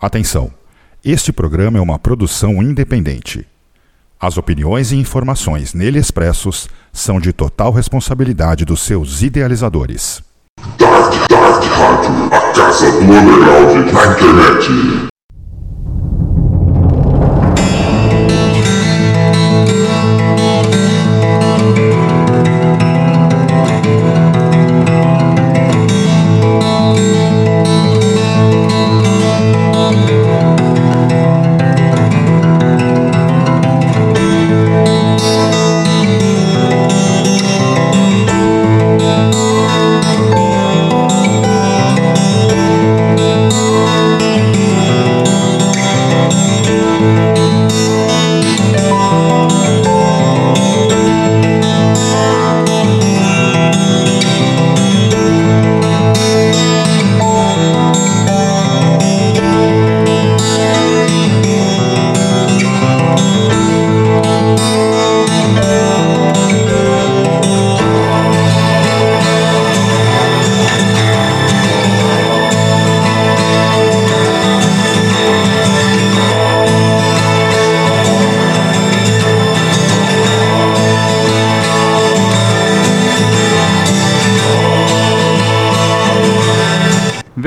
Atenção! Este programa é uma produção independente. As opiniões e informações nele expressos são de total responsabilidade dos seus idealizadores. Dark, Dark Rádio, a casa do na internet.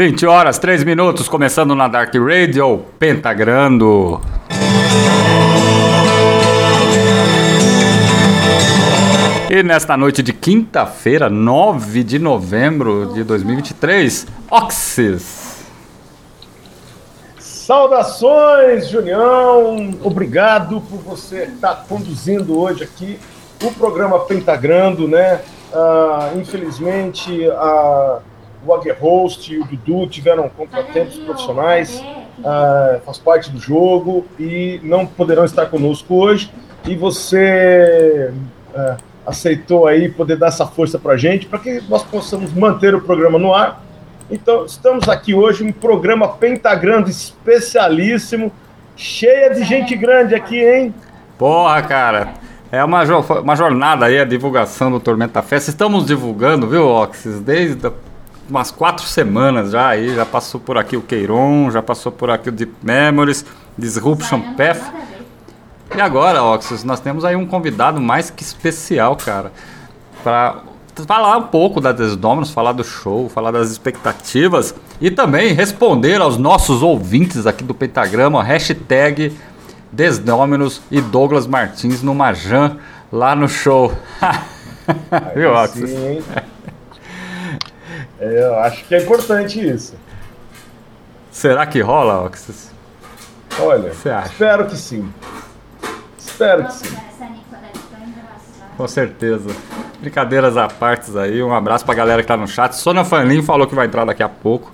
Vinte horas, três minutos, começando na Dark Radio, Pentagrando. E nesta noite de quinta-feira, 9 de novembro de 2023, Oxys. Saudações, Junião! Obrigado por você estar conduzindo hoje aqui o programa Pentagrando, né? Ah, infelizmente, a, o Aguerhost e o Dudu tiveram contratempos profissionais, ah, faz parte do jogo e não poderão estar conosco hoje. E você ah, aceitou aí poder dar essa força para gente, para que nós possamos manter o programa no ar. Então, estamos aqui hoje, um programa Pentagrando especialíssimo, cheia de gente grande aqui, hein? Porra, cara. É uma, jo- uma jornada aí a divulgação do Tormenta Festa. Estamos divulgando, viu, Oxys? Desde a- umas quatro semanas já aí. Já passou por aqui o Queiron, já passou por aqui o Deep Memories, Disruption Path. E agora, Oxys, nós temos aí um convidado mais que especial, cara, para falar um pouco da Desdominos, falar do show, falar das expectativas e também responder aos nossos ouvintes aqui do Pentagrama, hashtag Desdominos e Douglas Martins no Majan lá no show. Viu, Aí Oxys? sim, hein? Eu acho que é importante isso. Será que rola, Oxys? Olha, Você acha? espero que sim. Espero que sim. Com certeza. Brincadeiras à parte aí, um abraço pra galera que tá no chat. Sônia Fanlin falou que vai entrar daqui a pouco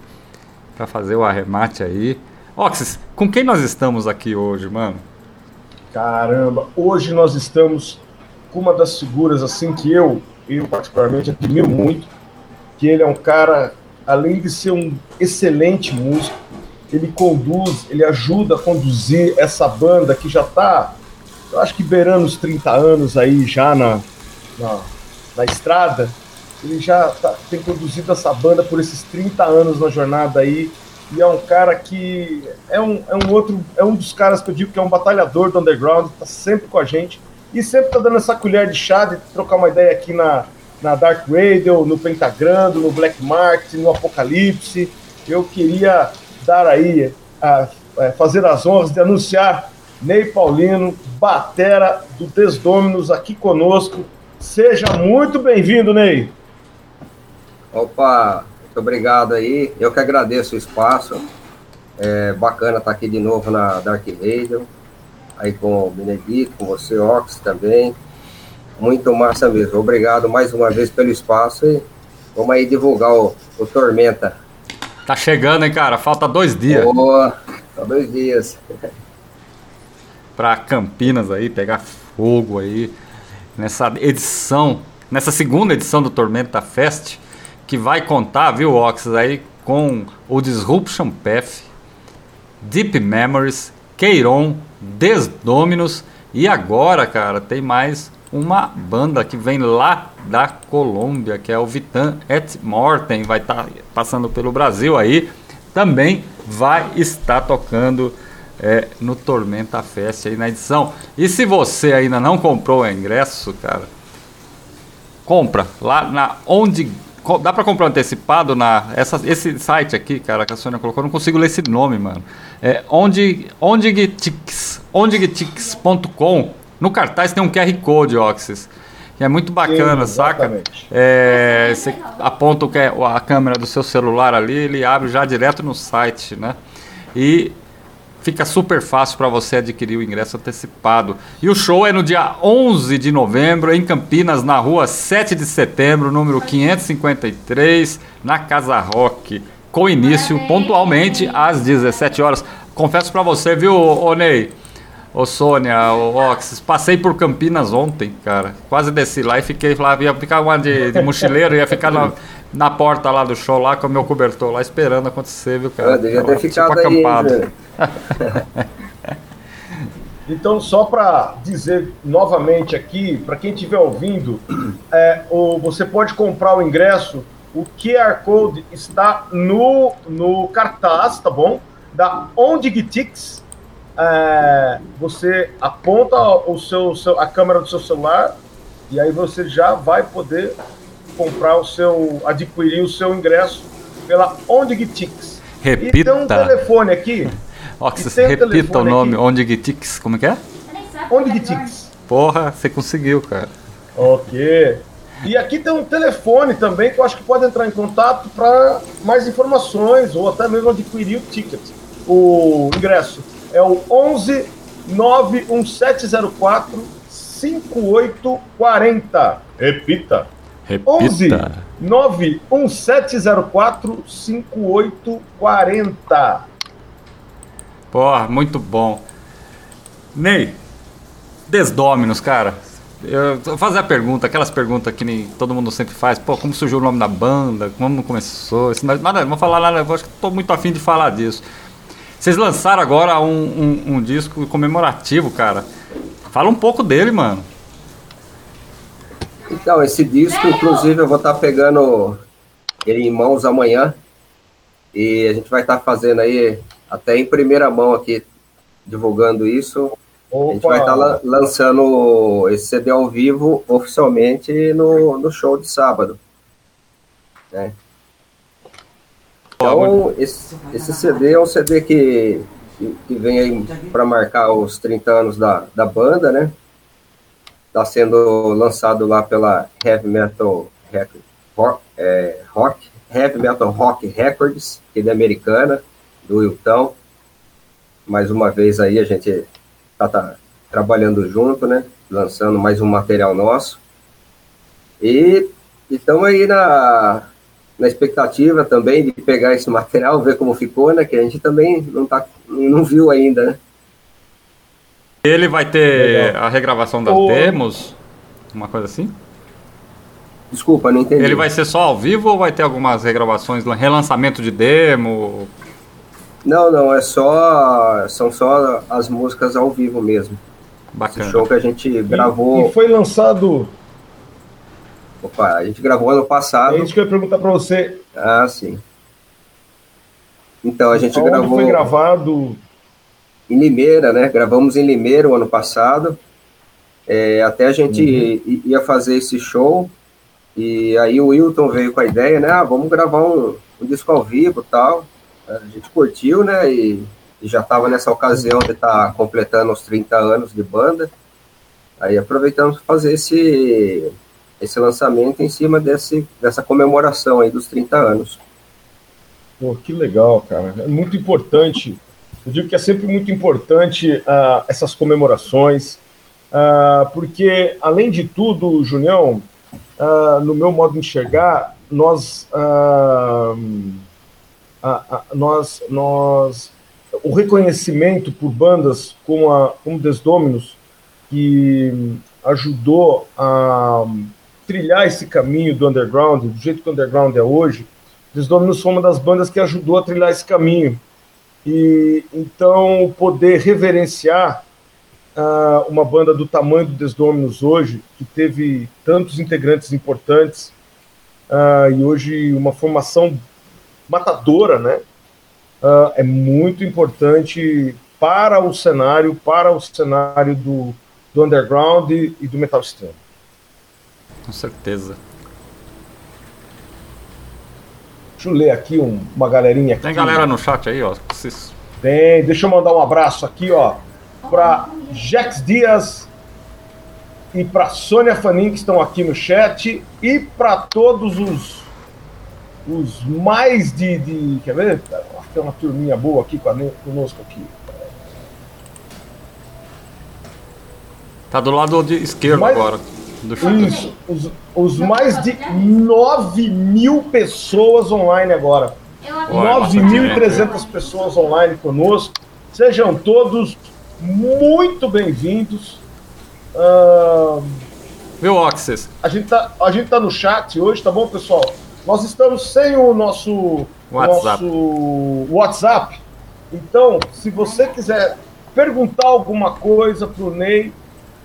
pra fazer o arremate aí. Oxys, com quem nós estamos aqui hoje, mano? Caramba, hoje nós estamos com uma das figuras assim que eu, eu particularmente admiro muito, que ele é um cara, além de ser um excelente músico, ele conduz, ele ajuda a conduzir essa banda que já está, eu acho que beirando os 30 anos aí já na, na, na estrada, ele já tá- tem conduzido essa banda por esses 30 anos na jornada aí, e é um cara que é um, é um outro, é um dos caras que eu digo que é um batalhador do underground, tá sempre com a gente. E sempre tá dando essa colher de chá de trocar uma ideia aqui na, na Dark Radio, no Pentagrando, no Black Market, no Apocalipse. Eu queria dar aí, a, a fazer as honras de anunciar Ney Paulino, batera do Desdominos aqui conosco. Seja muito bem-vindo, Ney. Opa, muito obrigado aí. Eu que agradeço o espaço. É bacana estar aqui de novo na Dark Radio. Aí com o Benedito, com você, Ox também. Muito massa mesmo. Obrigado mais uma vez pelo espaço e vamos aí divulgar o, o Tormenta. Tá chegando, hein, cara? Falta dois dias Boa, só dois dias. pra Campinas aí, pegar fogo aí. Nessa edição, nessa segunda edição do Tormenta Fest, que vai contar, viu, Oxys, aí com o Disruption Path, Deep Memories, Queiron, Desdominos e agora, cara, tem mais uma banda que vem lá da Colômbia, que é o Vitan et Mortem, vai estar passando pelo Brasil aí, também vai estar tocando é, no Tormenta Fest aí na edição. E se você ainda não comprou o ingresso, cara, compra lá na onde dá para comprar antecipado na essa, esse site aqui, cara, que a Sônia colocou, não consigo ler esse nome, mano. É onde ondigtix, ondigtix.com. No cartaz tem um QR Code, Oxys. Que é muito bacana, Sim, saca? É, você aponta o, a câmera do seu celular ali, ele abre já direto no site, né? E fica super fácil para você adquirir o ingresso antecipado. E o show é no dia 11 de novembro, em Campinas, na rua 7 de setembro, número 553, na Casa Rock, com início pontualmente às 17 horas. Confesso para você, viu, ô Ney? Ô Sônia, ô Ox, passei por Campinas ontem, cara. Quase desci lá e fiquei lá, ia ficar uma de, de mochileiro, ia ficar na, na porta lá do show lá com o meu cobertor lá esperando acontecer, viu, cara? Eu devia ter tipo ficado tipo acampado. então, só para dizer novamente aqui, para quem estiver ouvindo, é, o, você pode comprar o ingresso, o QR Code está no, no cartaz, tá bom? Da Ondigtix é, você aponta o seu, seu, a câmera do seu celular e aí você já vai poder comprar o seu, adquirir o seu ingresso pela OndigTix. Repita. E tem um telefone aqui. Repita o nome, OndigTix, como é que é? OndigTix. Porra, você conseguiu, cara. Ok. E aqui tem um telefone também que eu acho que pode entrar em contato para mais informações ou até mesmo adquirir o ticket, o ingresso é o 11 91704 5840. Repita. Repita. 11 91704 5840. Porra, muito bom. Ney, Desdominos, cara. Eu vou fazer a pergunta, aquelas perguntas que nem todo mundo sempre faz. Pô, como surgiu o nome da banda? Como começou? Isso, nada, não vou falar nada, eu acho que estou muito afim de falar disso. Vocês lançaram agora um, um, um, disco comemorativo, cara. Fala um pouco dele, mano. Então, esse disco, inclusive, eu vou estar tá pegando ele em mãos amanhã. E a gente vai estar tá fazendo aí, até em primeira mão aqui, divulgando isso. Opa. A gente vai estar tá lançando esse CD ao vivo oficialmente no, no show de sábado. Né? Então, esse, esse CD é um CD que, que vem aí para marcar os 30 anos da, da banda, né? Está sendo lançado lá pela Heavy Metal Rock, é, rock, Heavy Metal Rock Records, que é americana, do Wilton. Mais uma vez aí a gente tá, tá trabalhando junto, né? Lançando mais um material nosso. E estamos aí na, na expectativa também de pegar esse material, ver como ficou, né? Que a gente também não, tá, não viu ainda, né? Ele vai ter Legal. a regravação das o... demos? Uma coisa assim? Desculpa, não entendi. Ele vai ser só ao vivo ou vai ter algumas regravações, relançamento de demo? Não, não, é só. São só as músicas ao vivo mesmo. Bacana. Esse show que a gente gravou. E, e foi lançado Opa, a gente gravou ano passado. É isso que eu ia perguntar para você. Ah, sim. Então, a gente Onde gravou. foi gravado? Em Limeira, né? Gravamos em Limeira o ano passado. É, até a gente uhum. ia fazer esse show. E aí o Wilton veio com a ideia, né? Ah, vamos gravar um, um disco ao vivo tal. A gente curtiu, né? E, e já estava nessa ocasião de estar tá completando os 30 anos de banda. Aí aproveitamos para fazer esse esse lançamento em cima desse, dessa comemoração aí dos 30 anos. Pô, que legal, cara. É muito importante. Eu digo que é sempre muito importante uh, essas comemorações, uh, porque, além de tudo, Junião, uh, no meu modo de enxergar, nós, nós, nós, o reconhecimento por bandas como, a, como Desdominos, que ajudou a trilhar esse caminho do underground, do jeito que o underground é hoje, Desdominos foi uma das bandas que ajudou a trilhar esse caminho. E então poder reverenciar uh, uma banda do tamanho do Desdominos hoje, que teve tantos integrantes importantes uh, e hoje uma formação matadora, né? uh, é muito importante para o cenário, para o cenário do, do underground e, e do metal extremo. Com certeza. Deixa eu ler aqui um, uma galerinha aqui. Tem galera no chat aí, ó. Tem, deixa eu mandar um abraço aqui, ó, para Jax Dias e para Sônia Fanin, que estão aqui no chat, e para todos os, os mais de, de. Quer ver? Tem uma turminha boa aqui conosco aqui. Tá do lado de esquerdo Mas- agora. Isso, os, os mais de 9 mil pessoas online agora. Olha, bastante gente, 9.300 pessoas online conosco. Sejam todos muito bem-vindos. Ah, Viu, Oxys? a, gente tá, a gente tá no chat hoje, tá bom, pessoal? Nós estamos sem o nosso WhatsApp. nosso WhatsApp. Então, se você quiser perguntar alguma coisa pro Ney,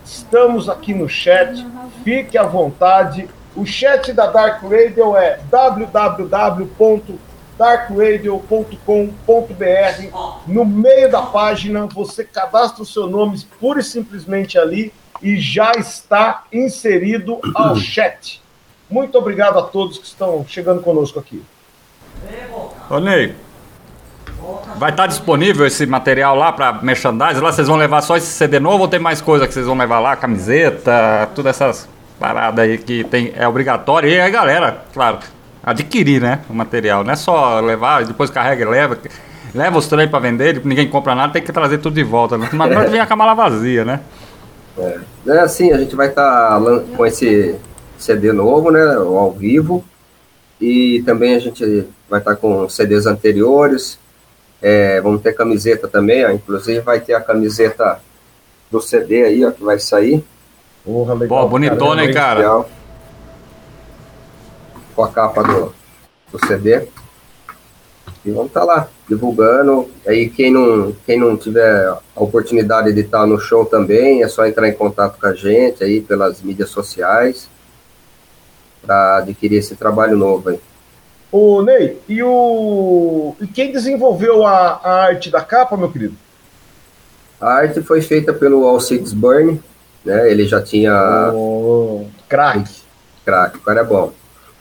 estamos aqui no chat. Fique à vontade. O chat da Dark Radio é www.darkradio.com.br. No meio da página, você cadastra o seu nome pura e simplesmente ali e já está inserido ao chat. Muito obrigado a todos que estão chegando conosco aqui. Ô, Ney. Vai estar disponível esse material lá pra merchandise? Lá vocês vão levar só esse CD novo ou tem mais coisa que vocês vão levar lá? Camiseta, todas essas paradas aí que tem, é obrigatório. E aí, galera, claro, adquirir, né? O material. Não é só levar, depois carrega e leva. Leva os trem pra vender, ninguém compra nada, tem que trazer tudo de volta. Né? Mas vem com a mala vazia, né? É assim, a gente vai estar com esse CD novo, né, ao vivo, e também a gente vai estar com CDs anteriores, é, vamos ter camiseta também, ó, inclusive vai ter a camiseta do CD aí, ó, que vai sair. Porra, legal. Pô, bonitona, hein, cara? Especial, Com a capa do, do CD. E vamos estar lá, divulgando. Aí quem não, quem não tiver a oportunidade de estar no show também, é só entrar em contato com a gente aí pelas mídias sociais para adquirir esse trabalho novo aí. Ô, Ney, e, o... e quem desenvolveu a, a arte da capa, meu querido? A arte foi feita pelo Alcides Burn, né? Ele já tinha Ô, craque. craque, o cara é bom.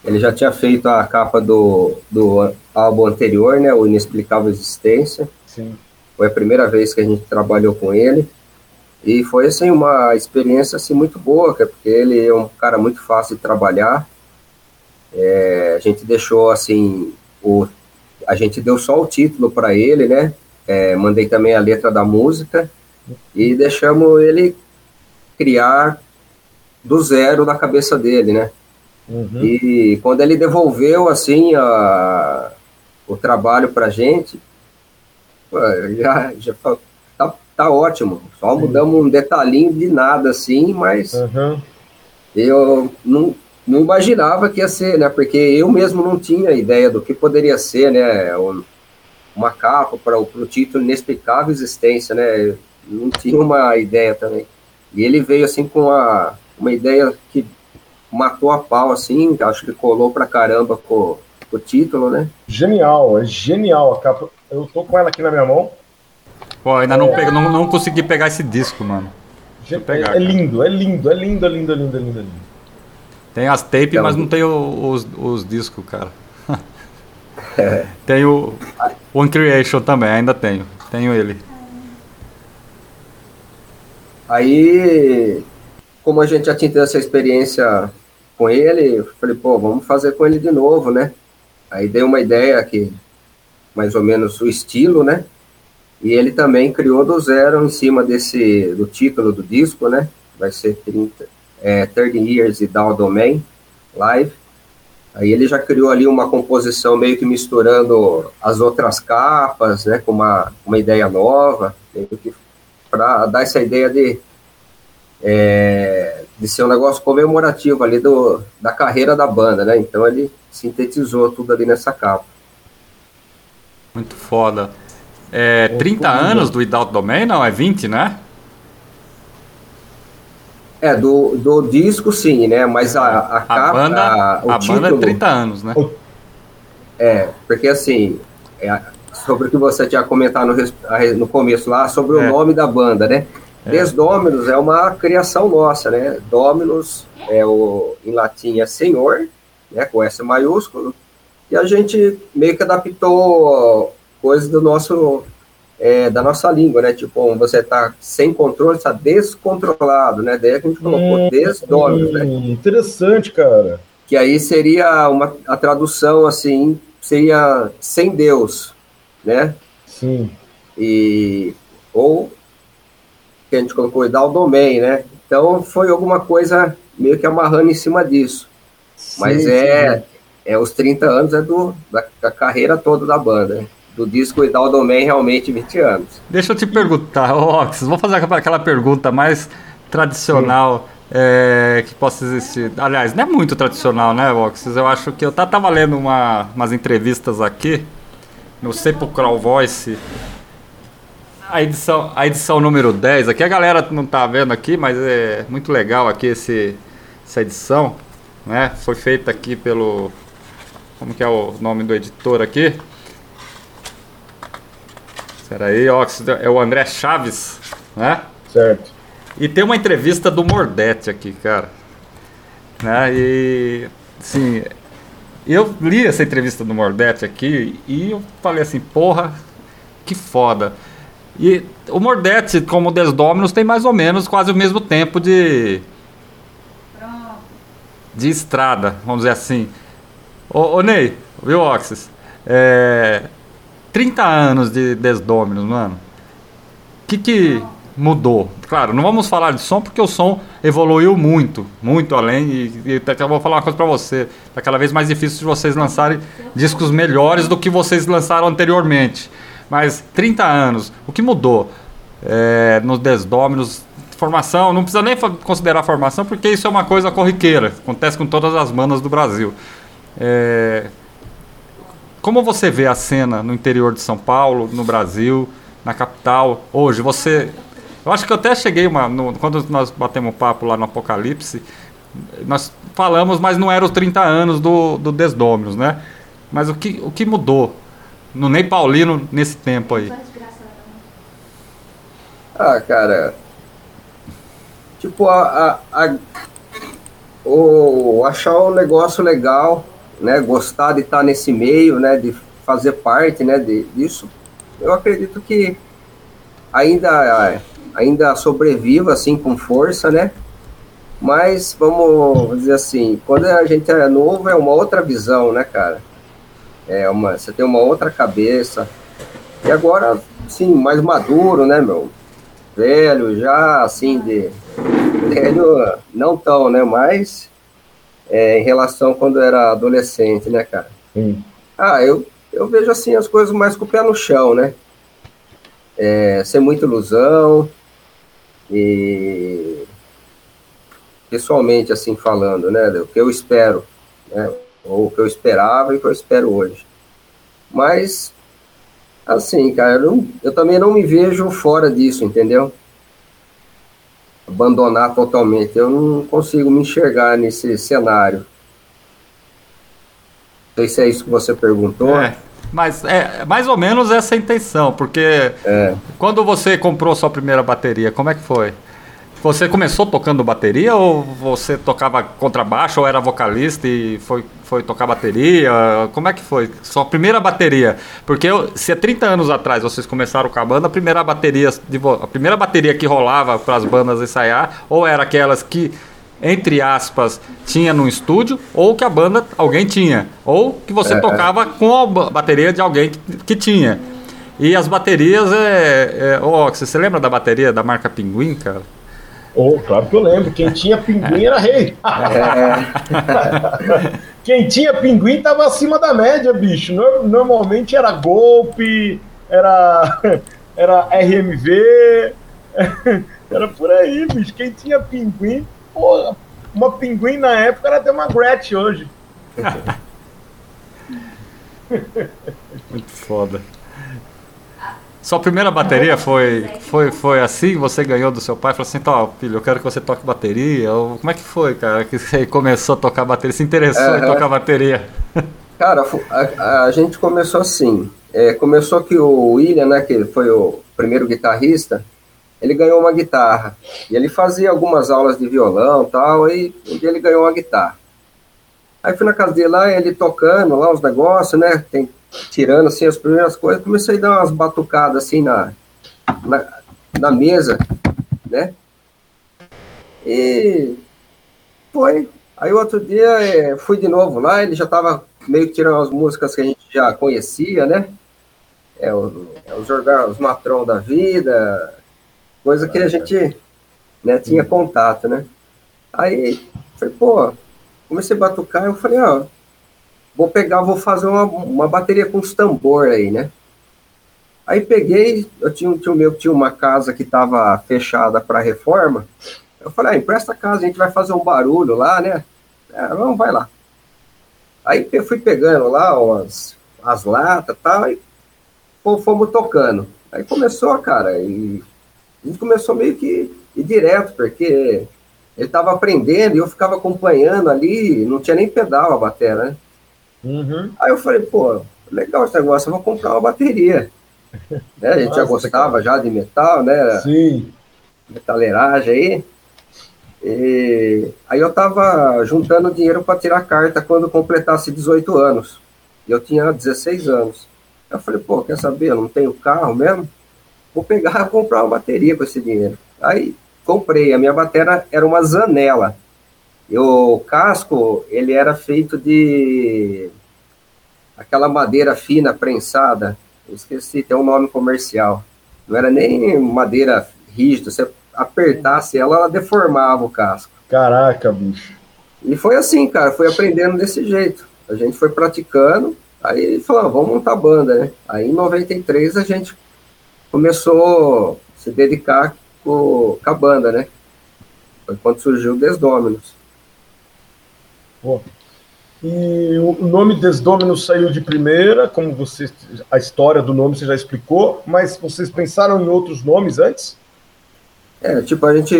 Ele já tinha feito a capa do, do álbum anterior, né? O Inexplicável Existência. Sim. Foi a primeira vez que a gente trabalhou com ele. E foi, assim, uma experiência, assim, muito boa, cara, porque ele é um cara muito fácil de trabalhar. É, a gente deixou, assim, o, a gente deu só o título para ele, né? É, mandei também a letra da música e deixamos ele criar do zero na cabeça dele, né? Uhum. E quando ele devolveu, assim, a, o trabalho pra gente, já, já tá, tá ótimo. Só mudamos um detalhinho de nada, assim, mas Uhum. eu não, não imaginava que ia ser, né? Porque eu mesmo não tinha ideia do que poderia ser, né? um- Uma capa para o título Inexplicável Existência, né? Eu não tinha uma ideia também. E ele veio, assim, com uma, uma ideia que matou a pau, assim, acho que colou pra caramba com, com o título, né? Genial, é genial a capa. Eu tô com ela aqui na minha mão. Pô, ainda não, peguei, não, não consegui pegar esse disco, mano. Pegar, é, cara. lindo, é lindo, é lindo, é lindo, é lindo, é lindo, é lindo. Tem as tapes, Aquela mas do- não tem os, os discos, cara. Tem o One Creation também, ainda tenho. Tenho ele. Aí, como a gente já tinha tido essa experiência com ele, eu falei, pô, vamos fazer com ele de novo, né? Aí dei uma ideia que, mais ou menos, o estilo, né? E ele também criou do zero em cima desse, do título do disco, né? Vai ser 30, é, 30 Years e Down Domain, live. Aí ele já criou ali uma composição meio que misturando as outras capas, né? Com uma, uma ideia nova, para dar essa ideia de, é, de ser um negócio comemorativo ali do, da carreira da banda, né? Então ele sintetizou tudo ali nessa capa. Muito foda. É, 30 anos do Without Domain? Não, é 20, né? É, do, do disco sim, né? Mas a, a A capa, banda, o a banda é título, 30 anos, né? É, porque assim, é, a, sobre o que você tinha comentado no, a no começo lá, sobre É. o nome da banda, né? Desdominus é uma criação nossa, né? Dominus é o, em latim é senhor, né? Com S maiúsculo. E a gente meio que adaptou coisas do nosso, é, da nossa língua, né? Tipo, você tá sem controle, está descontrolado, né? Daí a gente colocou desdominus, né? Hum, interessante, cara. que aí seria uma a tradução assim seria sem Deus, né? Sim. E ou que a gente colocou dar o domain, né? Então foi alguma coisa meio que amarrando em cima disso. Mas Sim, é sim. é os 30 anos é do da, da carreira toda da banda, né? Do disco e dar o domain realmente 20 anos. Deixa eu te perguntar, Ox, vou fazer aquela- pergunta mais tradicional é, que possa existir. Aliás, não é muito tradicional, né, Ox? Eu acho que eu tava lendo uma, umas entrevistas aqui no Sepulchral Voice. A edição, a edição número 10, aqui a galera não tá vendo aqui, mas é muito legal aqui esse, essa edição, né? Foi feita aqui pelo como que é o nome do editor aqui? Espera aí, ó, é o André Chaves, né? Certo. E tem uma entrevista do Mordete aqui, cara. Né? E, sim, eu li essa entrevista do Mordete aqui e eu falei assim, porra, que foda. E o Mordete, como o Desdominus, tem mais ou menos quase o mesmo tempo de, de estrada, vamos dizer assim. Ô, ô Ney, viu, Oxys? É, 30 anos de Desdominus, mano. O que, que mudou? Claro, não vamos falar de som porque o som evoluiu muito, muito além. E, e até vou falar uma coisa pra você: tá cada vez mais difícil de vocês lançarem discos melhores do que vocês lançaram anteriormente. Mas 30 anos, o que mudou é, nos Desdominos? Formação, não precisa nem considerar formação porque isso é uma coisa corriqueira, acontece com todas as bandas do Brasil. É, como você vê a cena no interior de São Paulo, no Brasil, na capital, hoje? Você. Eu acho que eu até cheguei uma. no- quando nós batemos papo lá no Apocalipse, nós falamos, mas não eram os 30 anos do, do Desdominos, né? Mas o que, o que mudou no Ney Paulino nesse tempo aí? Ah, cara. Tipo, a, a, a- o, achar um negócio legal, né? Gostar de estar nesse meio, né? De fazer parte, né? De, disso. Eu acredito que ainda, ainda sobreviva, assim, com força, né? Mas, vamos dizer assim, quando a gente é novo, é uma outra visão, né, cara? É uma, você tem uma outra cabeça. E agora, sim, mais maduro, né, meu? velho já, assim, de velho, não tão, né, mas é, em relação quando era adolescente, né, cara? Sim. Ah, eu, eu vejo, assim, as coisas mais com o pé no chão, né? É, sem muita ilusão e pessoalmente, assim, falando, né, o que eu espero, né, ou o que eu esperava e o que eu espero hoje. Mas Assim, cara, eu, eu também não me vejo fora disso, entendeu? Abandonar totalmente. Eu não consigo me enxergar nesse cenário. Não sei se é isso que você perguntou. É, mas é mais ou menos essa a intenção, porque É. quando você comprou sua primeira bateria, como é que foi? Você começou tocando bateria ou você tocava contrabaixo ou era vocalista e foi, foi tocar bateria? Como é que foi? Sua primeira bateria? Porque eu- se há 30 anos atrás vocês começaram com a banda, a primeira bateria, a primeira bateria que rolava para as bandas ensaiar, ou era aquelas que, entre aspas, tinha no estúdio, ou que a banda alguém tinha, ou que você É, é. tocava com a ba- bateria de alguém que, que tinha. E as baterias é. é ó, você lembra da bateria da marca Pinguim, cara? Oh, claro que eu lembro. Quem tinha pinguim era rei. Quem tinha pinguim tava acima da média, bicho. Nor- Normalmente era golpe, era, era RMV, era por aí, bicho. Quem tinha pinguim, pô, uma pinguim na época era até uma Gretchen hoje. Muito foda. Sua primeira bateria foi, foi, foi assim? Você ganhou do seu pai? Falou assim: Tó, filho, eu quero que você toque bateria. Ou, como é que foi, cara? Que você começou a tocar bateria? Se interessou em Aham. tocar bateria? cara, a, a gente começou assim. é, começou que o William, né, que foi o primeiro guitarrista, ele ganhou uma guitarra. E ele fazia algumas aulas de violão tal, e um dia ele ganhou uma guitarra. Aí fui na casa dele lá, ele tocando lá os negócios, né? Tem, tirando assim as primeiras coisas, comecei a dar umas batucadas assim na, na, na mesa, né? E foi. Aí outro dia é, fui de novo lá, ele já estava meio que tirando as músicas que a gente já conhecia, né? É, o, é os, os Matron da vida, coisa que a gente né, tinha contato, né? Aí, falei, pô, comecei a batucar, eu falei, ó, vou pegar, vou fazer uma, uma bateria com os tambor aí, né? Aí peguei, eu tinha um tio meu que tinha uma casa que estava fechada para reforma. Eu falei, ah, empresta a casa, a gente vai fazer um barulho lá, né? É, vamos, vai lá. Aí eu fui pegando lá umas, as latas e tal, e fomos tocando. Aí começou, cara, e a gente começou meio que ir direto, porque ele estava aprendendo e eu ficava acompanhando ali, não tinha nem pedal a bateria, né? Uhum. Aí eu falei, pô, legal esse negócio, eu vou comprar uma bateria. né? A gente Nossa, já gostava cara. já de metal, né? Sim. Metaleiragem aí. E aí eu tava juntando dinheiro para tirar carta quando completasse 18 anos. E eu tinha 16 anos. Eu falei, pô, quer saber? Eu não tenho carro mesmo vou pegar e comprar uma bateria com esse dinheiro. Aí comprei, a minha bateria era uma Zanela. E o casco, ele era feito de aquela madeira fina prensada, eu esqueci, tem um nome comercial. Não era nem madeira rígida, você apertasse ela, ela deformava o casco. Caraca, bicho. E foi assim, cara, foi aprendendo desse jeito. A gente foi praticando, aí falou, vamos montar banda, né? Aí em 93 a gente começou a se dedicar com, com a banda, né? Foi quando surgiu o Desdominos. Pô. E o nome Desdominos saiu de primeira, como você a história do nome você já explicou, mas vocês pensaram em outros nomes antes? É, tipo, a gente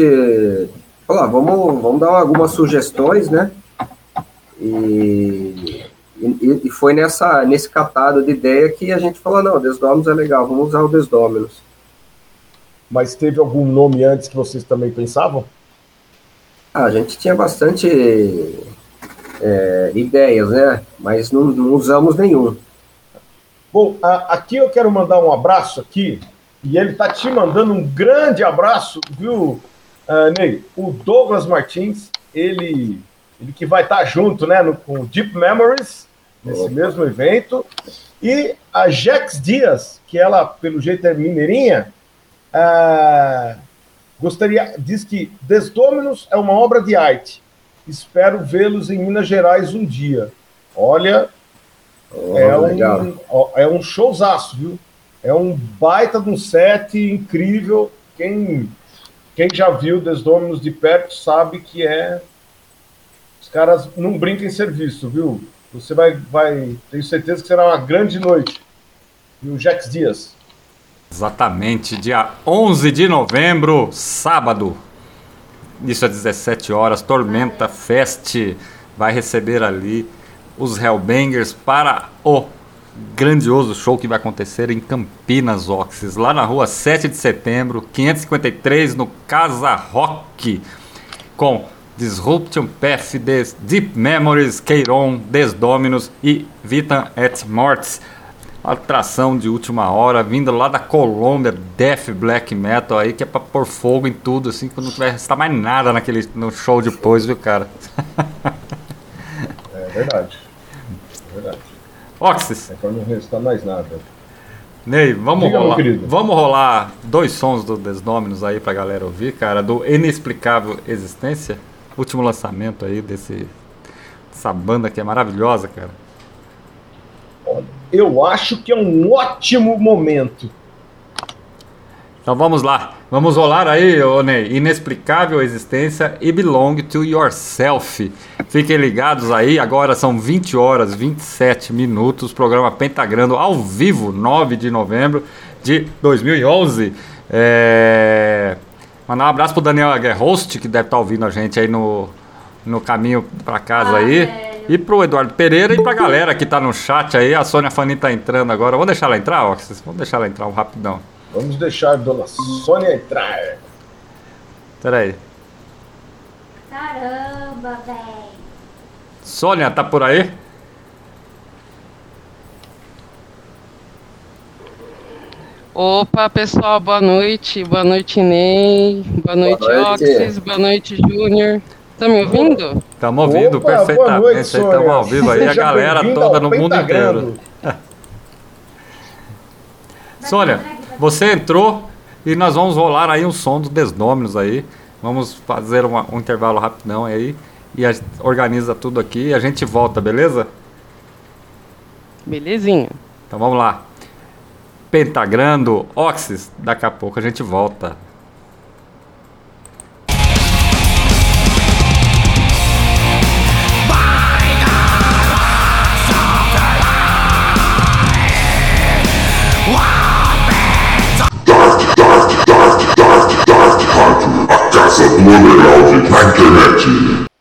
falou, ah, vamos, vamos dar algumas sugestões, né? E e, e, foi nessa, nesse catado de ideia que a gente falou, não, Desdominos é legal, vamos usar o Desdominos. Mas teve algum nome antes que vocês também pensavam? Ah, a gente tinha bastante é, ideias, né? Mas não, não, usamos nenhum. Bom, a, aqui eu quero mandar um abraço aqui, e ele tá te mandando um grande abraço, viu, uh, Ney? O Douglas Martins, ele ele que vai estar junto, né, no, com Deep Memories, nesse Opa. mesmo evento, e a Jex Dias, que ela, pelo jeito, é mineirinha, ah, gostaria, diz que Desdominos é uma obra de arte. Espero vê-los em Minas Gerais um dia. Olha, oh, é, um, é um showzaço, viu? É um baita de um set incrível. Quem, quem já viu Desdominos de perto sabe que é caras não brincam em serviço, viu? Você vai, vai, tenho certeza que será uma grande noite. E o Jax Dias. Exatamente, dia 11 de novembro, sábado. Isso às 17 horas, Tormenta Fest vai receber ali os Hellbangers para o grandioso show que vai acontecer em Campinas Oxys, lá na rua 7 de setembro, 553, no Casa Rock, com Disruption Path, Deep Memories, Keiron, Desdominos e Vitam et Mortis. Atração de última hora, vindo lá da Colômbia, Death Black Metal aí, que é pra pôr fogo em tudo, assim, quando não tiver restar mais nada naquele, no show depois, viu, cara? é verdade. É verdade. Oxys. É pra não restar mais nada. Ney, vamos Diga, rolar, vamos rolar dois sons do Desdominos aí pra galera ouvir, cara, do Inexplicável Existência último lançamento aí desse, dessa banda que é maravilhosa, cara? Eu acho que é um ótimo momento. Então vamos lá. Vamos rolar aí, Ney. Inexplicável Existência e Belong to Yourself. Fiquem ligados aí, agora são 20 horas 27 minutos. Programa Pentagrando ao vivo, 9 de novembro de 2011. É... Mandar um abraço pro Daniel Aguerhost, que deve estar tá ouvindo a gente aí no, no caminho para casa ah, aí. É, E pro Eduardo Pereira e pra galera que tá no chat aí, a Sônia Fani tá entrando agora. Vamos deixar ela entrar, Oxys? Vamos deixar ela entrar um rapidão. Vamos deixar a dona Sônia entrar. Pera aí. Caramba, velho. Sônia, tá por aí? Opa, pessoal, boa noite. Boa noite, Ney. Boa noite, noite. Oxys. Boa noite, Júnior. Tá me ouvindo? Estamos ouvindo Opa, perfeitamente. Estamos ao vivo aí, a galera toda no mundo inteiro. Sônia, você entrou e nós vamos rolar aí um som dos desnôminos aí. Vamos fazer uma- um intervalo rapidão aí. E a gente organiza tudo aqui e a gente volta, beleza? Belezinha. Então vamos lá. Pentagrando, Oxys, daqui a pouco a gente volta. Casa do underground na internet.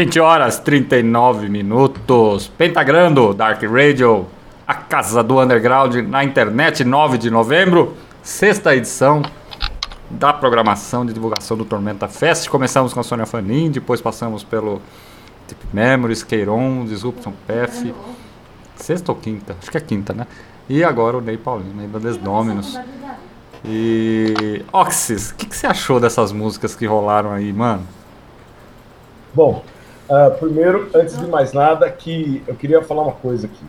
20 horas 39 minutos. Pentagrando, Dark Radio, a casa do underground na internet, 9 de novembro, sexta edição da programação de divulgação do Tormenta Fest. Começamos com a Sônia Fanin, depois passamos pelo tip Memories, Queiron, Disruption Path. Sexta ou quinta? Acho que é quinta, né? E agora o Ney paulinho aí da Desdominos. E. Oxys, o que, que você achou dessas músicas que rolaram aí, mano? Bom, uh, primeiro, antes de mais nada, que eu queria falar uma coisa aqui.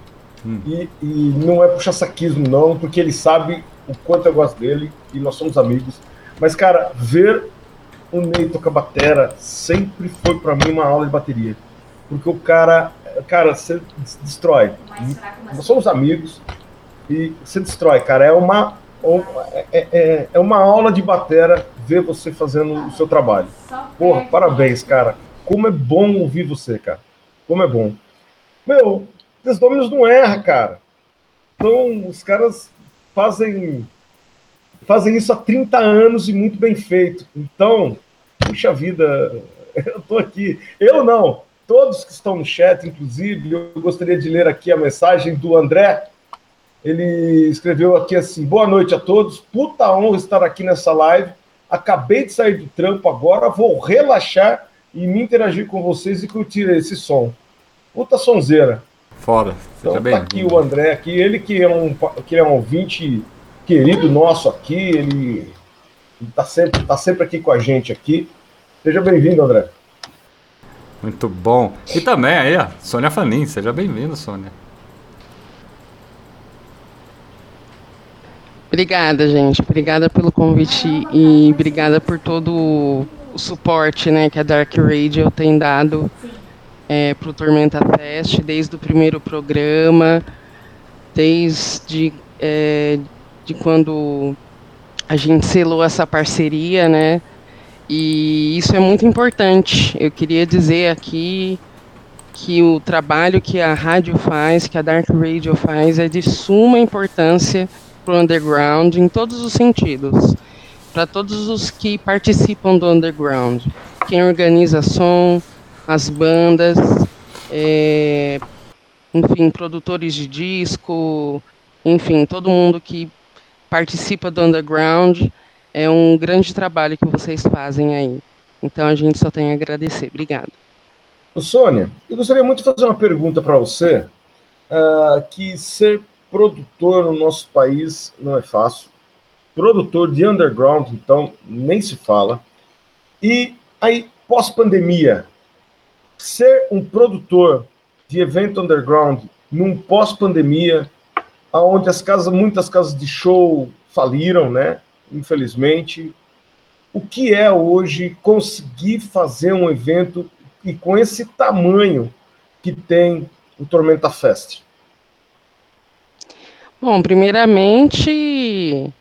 Hum. E, e, não é puxar saquismo, não, porque ele sabe o quanto eu gosto dele e nós somos amigos. Mas, cara, ver o Ney tocar batera sempre foi para mim uma aula de bateria. Porque o cara, cara, você destrói. Nós somos amigos e você destrói, cara. É uma, é, é, é, é uma aula de batera ver você fazendo o seu trabalho. Porra, parabéns, cara. Como é bom ouvir você, cara. Como é bom. Meu, Desdominos não erra, cara. Então, os caras fazem fazem isso há 30 anos e muito bem feito. Então, puxa vida, eu tô aqui. Eu não, todos que estão no chat, inclusive, eu gostaria de ler aqui a mensagem do André. Ele escreveu aqui assim: boa noite a todos, puta honra estar aqui nessa live. Acabei de sair do trampo agora, vou relaxar e me interagir com vocês e curtir esse som. Puta sonzeira. Foda. Então, tá aqui o André, aqui, ele que é um, que é um ouvinte querido nosso aqui, ele está sempre, tá sempre aqui com a gente aqui. Seja bem-vindo, André. Muito bom. E também aí, a Sônia Fanin. Seja bem-vindo, Sônia. Obrigada, gente. Obrigada pelo convite e obrigada por todo o suporte né, que a Dark Radio tem dado é, para o Tormenta Fest, desde o primeiro programa, desde é, de quando a gente selou essa parceria, né? E isso é muito importante. Eu queria dizer aqui que o trabalho que a rádio faz, que a Dark Radio faz, é de suma importância para o underground em todos os sentidos para todos os que participam do underground, quem organiza som, as bandas, é, enfim, produtores de disco, enfim, todo mundo que participa do underground, é um grande trabalho que vocês fazem aí. Então a gente só tem a agradecer. Obrigada. Sônia, eu gostaria muito de fazer uma pergunta para você, uh, que ser produtor no nosso país não é fácil produtor de underground, então nem se fala. E aí, pós-pandemia, ser um produtor de evento underground num pós-pandemia, aonde as casas, muitas casas de show faliram, né? Infelizmente. O que é hoje conseguir fazer um evento e com esse tamanho que tem o Tormenta Fest? Bom, primeiramente,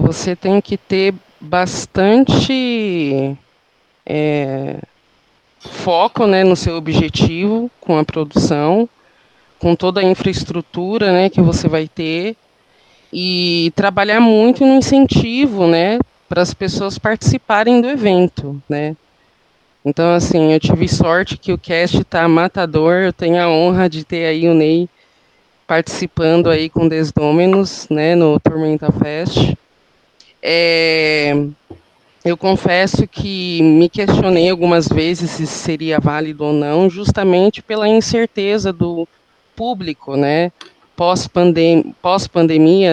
você tem que ter bastante é, foco né, no seu objetivo com a produção, com toda a infraestrutura né, que você vai ter e trabalhar muito no incentivo né, para as pessoas participarem do evento. Né. Então, assim, eu tive sorte que o cast está matador, eu tenho a honra de ter aí o Ney participando aí com Desdomenos, né, no Tormenta Fest. É, eu confesso que me questionei algumas vezes se seria válido ou não, justamente pela incerteza do público, né? Pós-pandemia, pós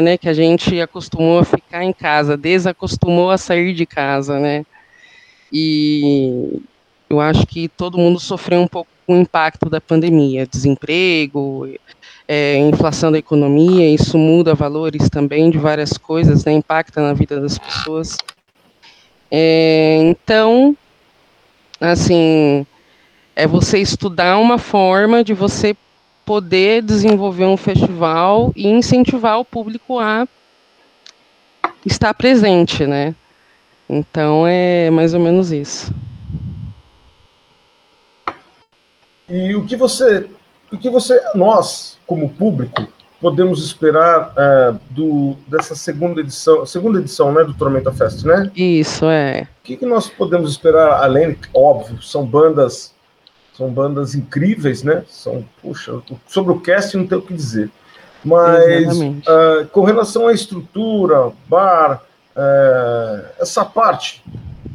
né? Que a gente acostumou a ficar em casa, desacostumou a sair de casa, né? E eu acho que todo mundo sofreu um pouco o impacto da pandemia, desemprego, é, inflação da economia, isso muda valores também de várias coisas, né, impacta na vida das pessoas. É, então, assim, é você estudar uma forma de você poder desenvolver um festival e incentivar o público a estar presente, né? Então é mais ou menos isso. E o que você, o que você, nós como público podemos esperar é, do, dessa segunda edição, segunda edição, né, do Tormenta Fest, né? Isso é. O que, que nós podemos esperar além, óbvio, são bandas, são bandas incríveis, né? São, puxa, sobre o cast não tem o que dizer. Mas uh, com relação à estrutura, bar, uh, essa parte,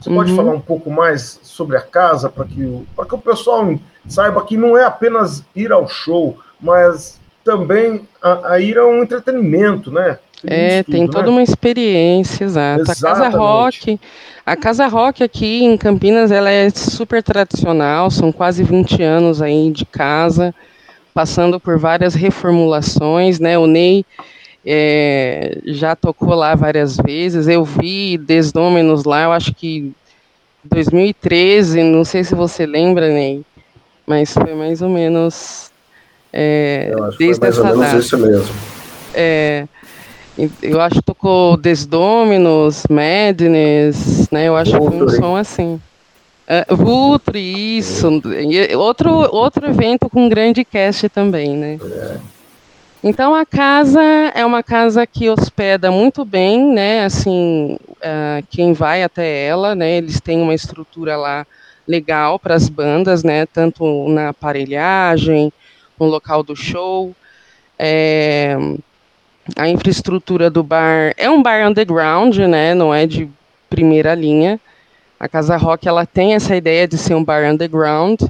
você uhum. pode falar um pouco mais sobre a casa para que, o, que o pessoal saiba que não é apenas ir ao show, mas também a, a ir a um entretenimento, né? Tem é, tem toda né? uma experiência, exato. A Casa Rock, a Casa Rock aqui em Campinas, ela é super tradicional, são quase 20 anos aí de casa, passando por várias reformulações, né? O Ney é, já tocou lá várias vezes, eu vi Desdomenos lá, eu acho que 2013, não sei se você lembra, Ney, mas foi mais ou menos é, eu acho desde que foi mais ou menos isso mesmo. É, eu acho que tocou Desdominos, Madness, né? Eu acho que foi um som assim. Uh, Vulture, isso. Outro, outro evento com grande cast também, né? É. Então a casa é uma casa que hospeda muito bem, né? Assim, uh, quem vai até ela, né? Eles têm uma estrutura lá legal para as bandas, né? Tanto na aparelhagem, no local do show. É, a infraestrutura do bar é um bar underground, né? Não é de primeira linha. A Casa Rock ela tem essa ideia de ser um bar underground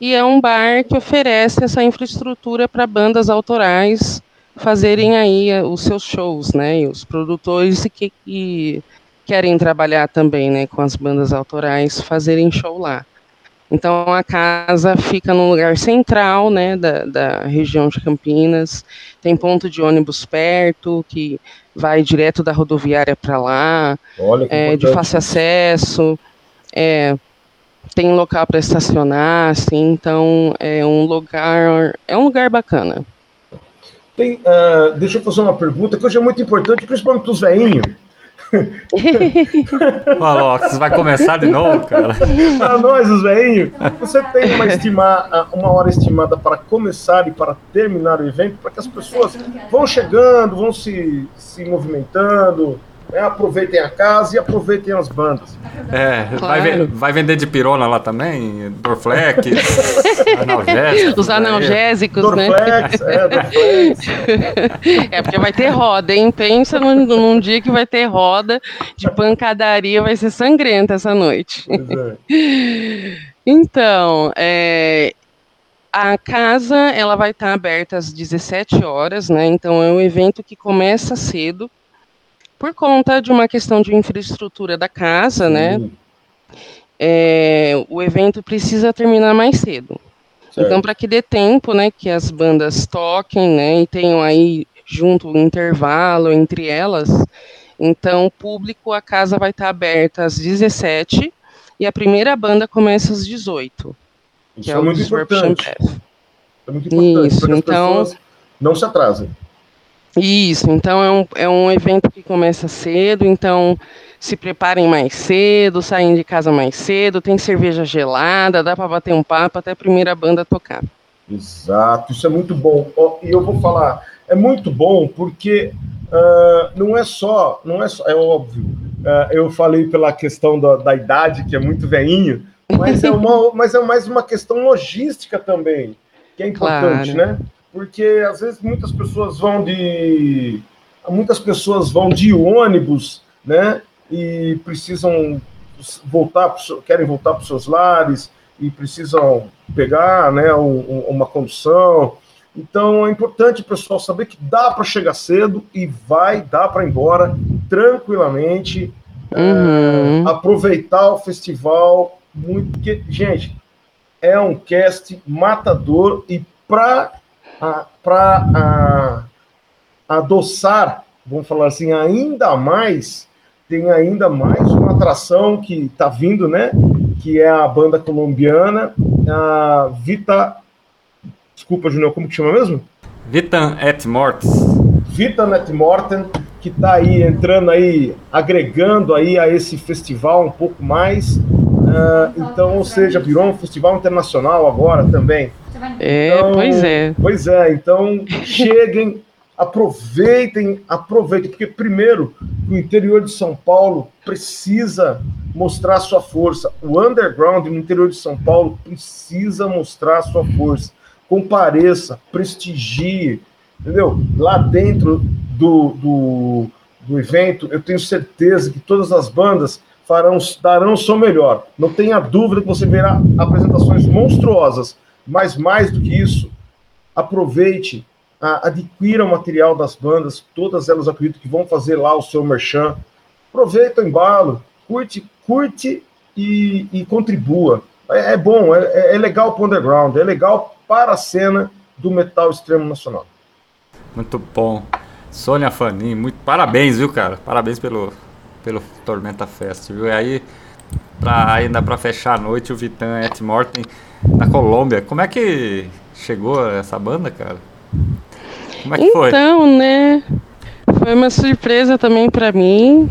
e é um bar que oferece essa infraestrutura para bandas autorais fazerem aí eh, os seus shows, né? E os produtores que, que querem trabalhar também, né, com as bandas autorais, fazerem show lá. Então a casa fica num lugar central, né, da, da região de Campinas. Tem ponto de ônibus perto que vai direto da rodoviária para lá, é, de fácil acesso. É, tem local para estacionar, assim, então é um lugar é um lugar bacana. Tem, uh, deixa eu fazer uma pergunta que hoje é muito importante, principalmente para os veinhos. Falou, você vai começar de novo, cara. Para nós, os velhinhos, você tem uma, estima, uma hora estimada para começar e para terminar o evento, para que as pessoas vão chegando, vão se, se movimentando, né? Aproveitem a casa e aproveitem as bandas. É, claro. vai, vai, vender de pirona lá também? Dorflex, analgésicos. Os analgésicos, né? Dorflex, é, Dorflex. É, porque vai ter roda, hein? Pensa num, num, dia que vai ter roda de pancadaria, vai ser sangrenta essa noite. É. Então, é, a casa ela vai estar aberta às 17 horas, né? Então é um evento que começa cedo por conta de uma questão de infraestrutura da casa, né? É, o evento precisa terminar mais cedo. Certo. Então, para que dê tempo, né, que as bandas toquem, né, e tenham aí junto um intervalo entre elas, então o público, a casa vai estar aberta às 17 e a primeira banda começa às 18. Isso é, é, muito importante. É muito importante. Isso, então não se atrasem. Isso, então é um, é um evento que começa cedo, então se preparem mais cedo, saem de casa mais cedo, tem cerveja gelada, dá para bater um papo até a primeira banda tocar. Exato, isso é muito bom. E eu vou falar, é muito bom porque uh, não é só, não é só, é óbvio, uh, eu falei pela questão da, da idade, que é muito veinho, mas é, uma, mas é mais uma questão logística também, que é importante, claro. né? Porque às vezes muitas pessoas vão de muitas pessoas vão de ônibus, né? E precisam voltar, querem voltar para os seus lares e precisam pegar, né, um, uma condução. Então é importante o pessoal saber que dá para chegar cedo e vai dar para ir embora tranquilamente, uhum. é, aproveitar o festival muito, porque gente é um cast matador e para para adoçar, vamos falar assim, ainda mais, tem ainda mais uma atração que está vindo, né? que é a banda colombiana, a Vita. Desculpa, Junior, como que chama mesmo? Vitan et Mortis. Vita Net Morten, que está aí entrando aí, agregando aí a esse festival um pouco mais. Uh, então, ou seja, virou um festival internacional agora também. É, então, pois é. Pois é, então cheguem, aproveitem, aproveitem, porque primeiro o interior de São Paulo precisa mostrar sua força. O underground no interior de São Paulo precisa mostrar sua força. Compareça, prestigie, entendeu? Lá dentro do, do, do evento, eu tenho certeza que todas as bandas farão, darão o seu melhor. Não tenha dúvida que você verá apresentações monstruosas, mas mais do que isso, aproveite, adquira o material das bandas, todas elas acredito que vão fazer lá o seu merchan. Aproveita o embalo, curte, curte e, e contribua. É, é bom, é, é legal para o underground, é legal para a cena do metal extremo nacional. Muito bom. Sônia Fanin, muito parabéns, viu, cara? Parabéns pelo, pelo Tormenta Fest, viu? E aí, pra, ainda para fechar a noite, o Vitan Et Morten da Colômbia. Como é que chegou essa banda, cara? Como é que foi? Então, né? Foi uma surpresa também para mim.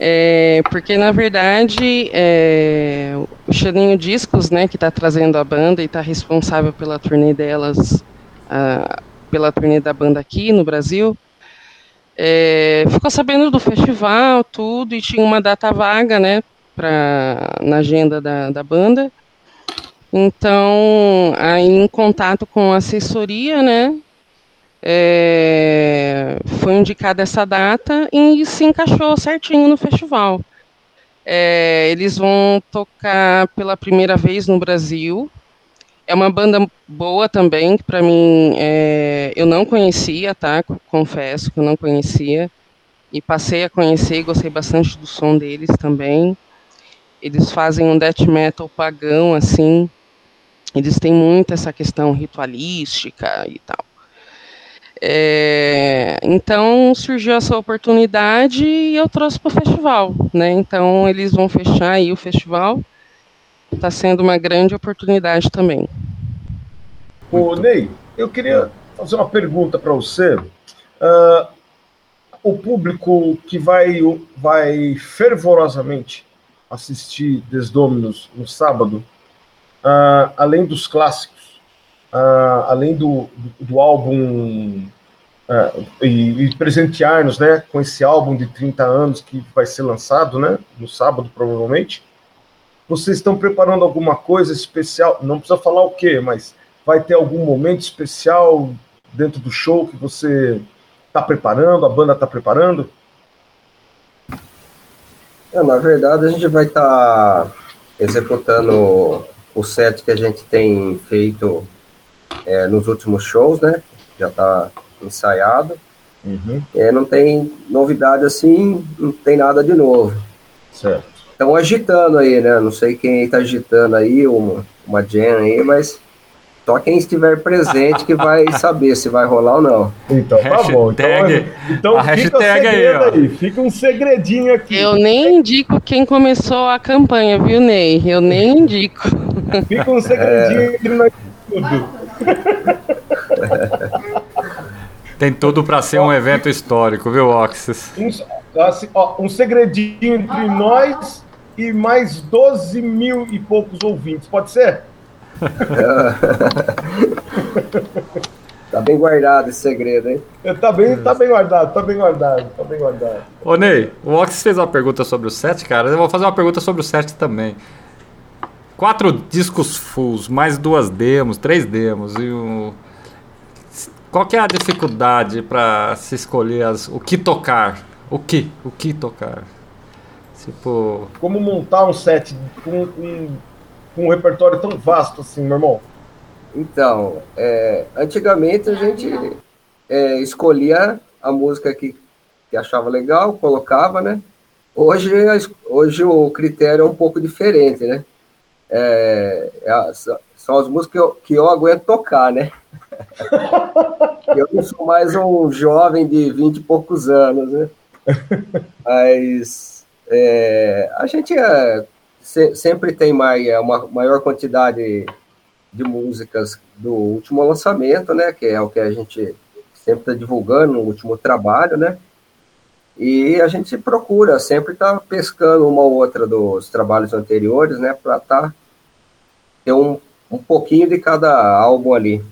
É, porque na verdade é, o Xaninho Discos, né, que está trazendo a banda e está responsável pela turnê delas, a, pela turnê da banda aqui no Brasil, é, ficou sabendo do festival, tudo, e tinha uma data vaga, né, pra, na agenda da, da banda. Então, aí em contato com a assessoria, né, é, foi indicada essa data e se encaixou certinho no festival. É, eles vão tocar pela primeira vez no Brasil. É uma banda boa também, que para mim é, eu não conhecia, tá? Confesso que eu não conhecia. E passei a conhecer e gostei bastante do som deles também. Eles fazem um death metal pagão, assim. Eles têm muito essa questão ritualística e tal. É, então surgiu essa oportunidade e eu trouxe para o festival, né? Então eles vão fechar aí o festival. Está sendo uma grande oportunidade também. Ô, Ney, eu queria fazer uma pergunta para você. Uh, o público que vai, vai fervorosamente assistir Desdominos no sábado, uh, além dos clássicos, uh, além do, do, álbum uh, e, e presentear-nos né, com esse álbum de 30 anos que vai ser lançado né, no sábado, provavelmente. Vocês estão preparando alguma coisa especial? Não precisa falar o quê, mas vai ter algum momento especial dentro do show que você está preparando, a banda está preparando? É, na verdade, a gente vai estar tá executando o set que a gente tem feito é, nos últimos shows, né? Já está ensaiado. Uhum. É, não tem novidade assim, não tem nada de novo. Certo. Estão agitando aí, né? Não sei quem está agitando aí, uma, uma jam aí, mas só quem estiver presente que vai saber se vai rolar ou não. Então tá bom. Então, então fica um segredo aí, aí, fica um segredinho aqui. Eu nem indico quem começou a campanha, viu, Ney? Eu nem indico. Fica um segredinho é... entre nós tudo. Tem tudo para ser um evento histórico, viu, Oxys? Um, assim, ó, um segredinho entre nós e mais 12 mil e poucos ouvintes, pode ser? tá bem guardado esse segredo, hein? É, tá bem, tá bem guardado, tá bem guardado, tá bem guardado. Ô Ney, o Ox fez uma pergunta sobre o set, cara. Eu vou fazer uma pergunta sobre o set também. Quatro discos fulls, mais duas demos, três demos e um qual que é a dificuldade para se escolher as, o que tocar? O que? O que tocar? Tipo. Como montar um set com, com, com um repertório tão vasto assim, meu irmão? Então, é, antigamente a gente é, escolhia a música que, que achava legal, colocava, né? Hoje, hoje o critério é um pouco diferente, né? É, é, são as músicas que eu, que eu aguento tocar, né? eu não sou mais um jovem de vinte e poucos anos, né? Mas é, a gente é, se, sempre tem mais, é, uma maior quantidade de músicas do último lançamento, né? Que é o que a gente sempre está divulgando no último trabalho, né? E a gente procura sempre estar tá pescando uma ou outra dos trabalhos anteriores, né? Para tá, ter um, um pouquinho de cada álbum ali.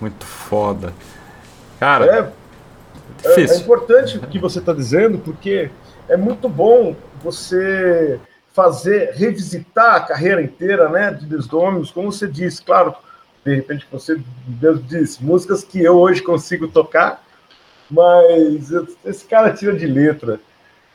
Muito foda. Cara, é, é, é importante o que você está dizendo, porque é muito bom você fazer, revisitar a carreira inteira né, de Desdominos, como você disse, claro, de repente você disse, músicas que eu hoje consigo tocar, mas esse cara tira de letra.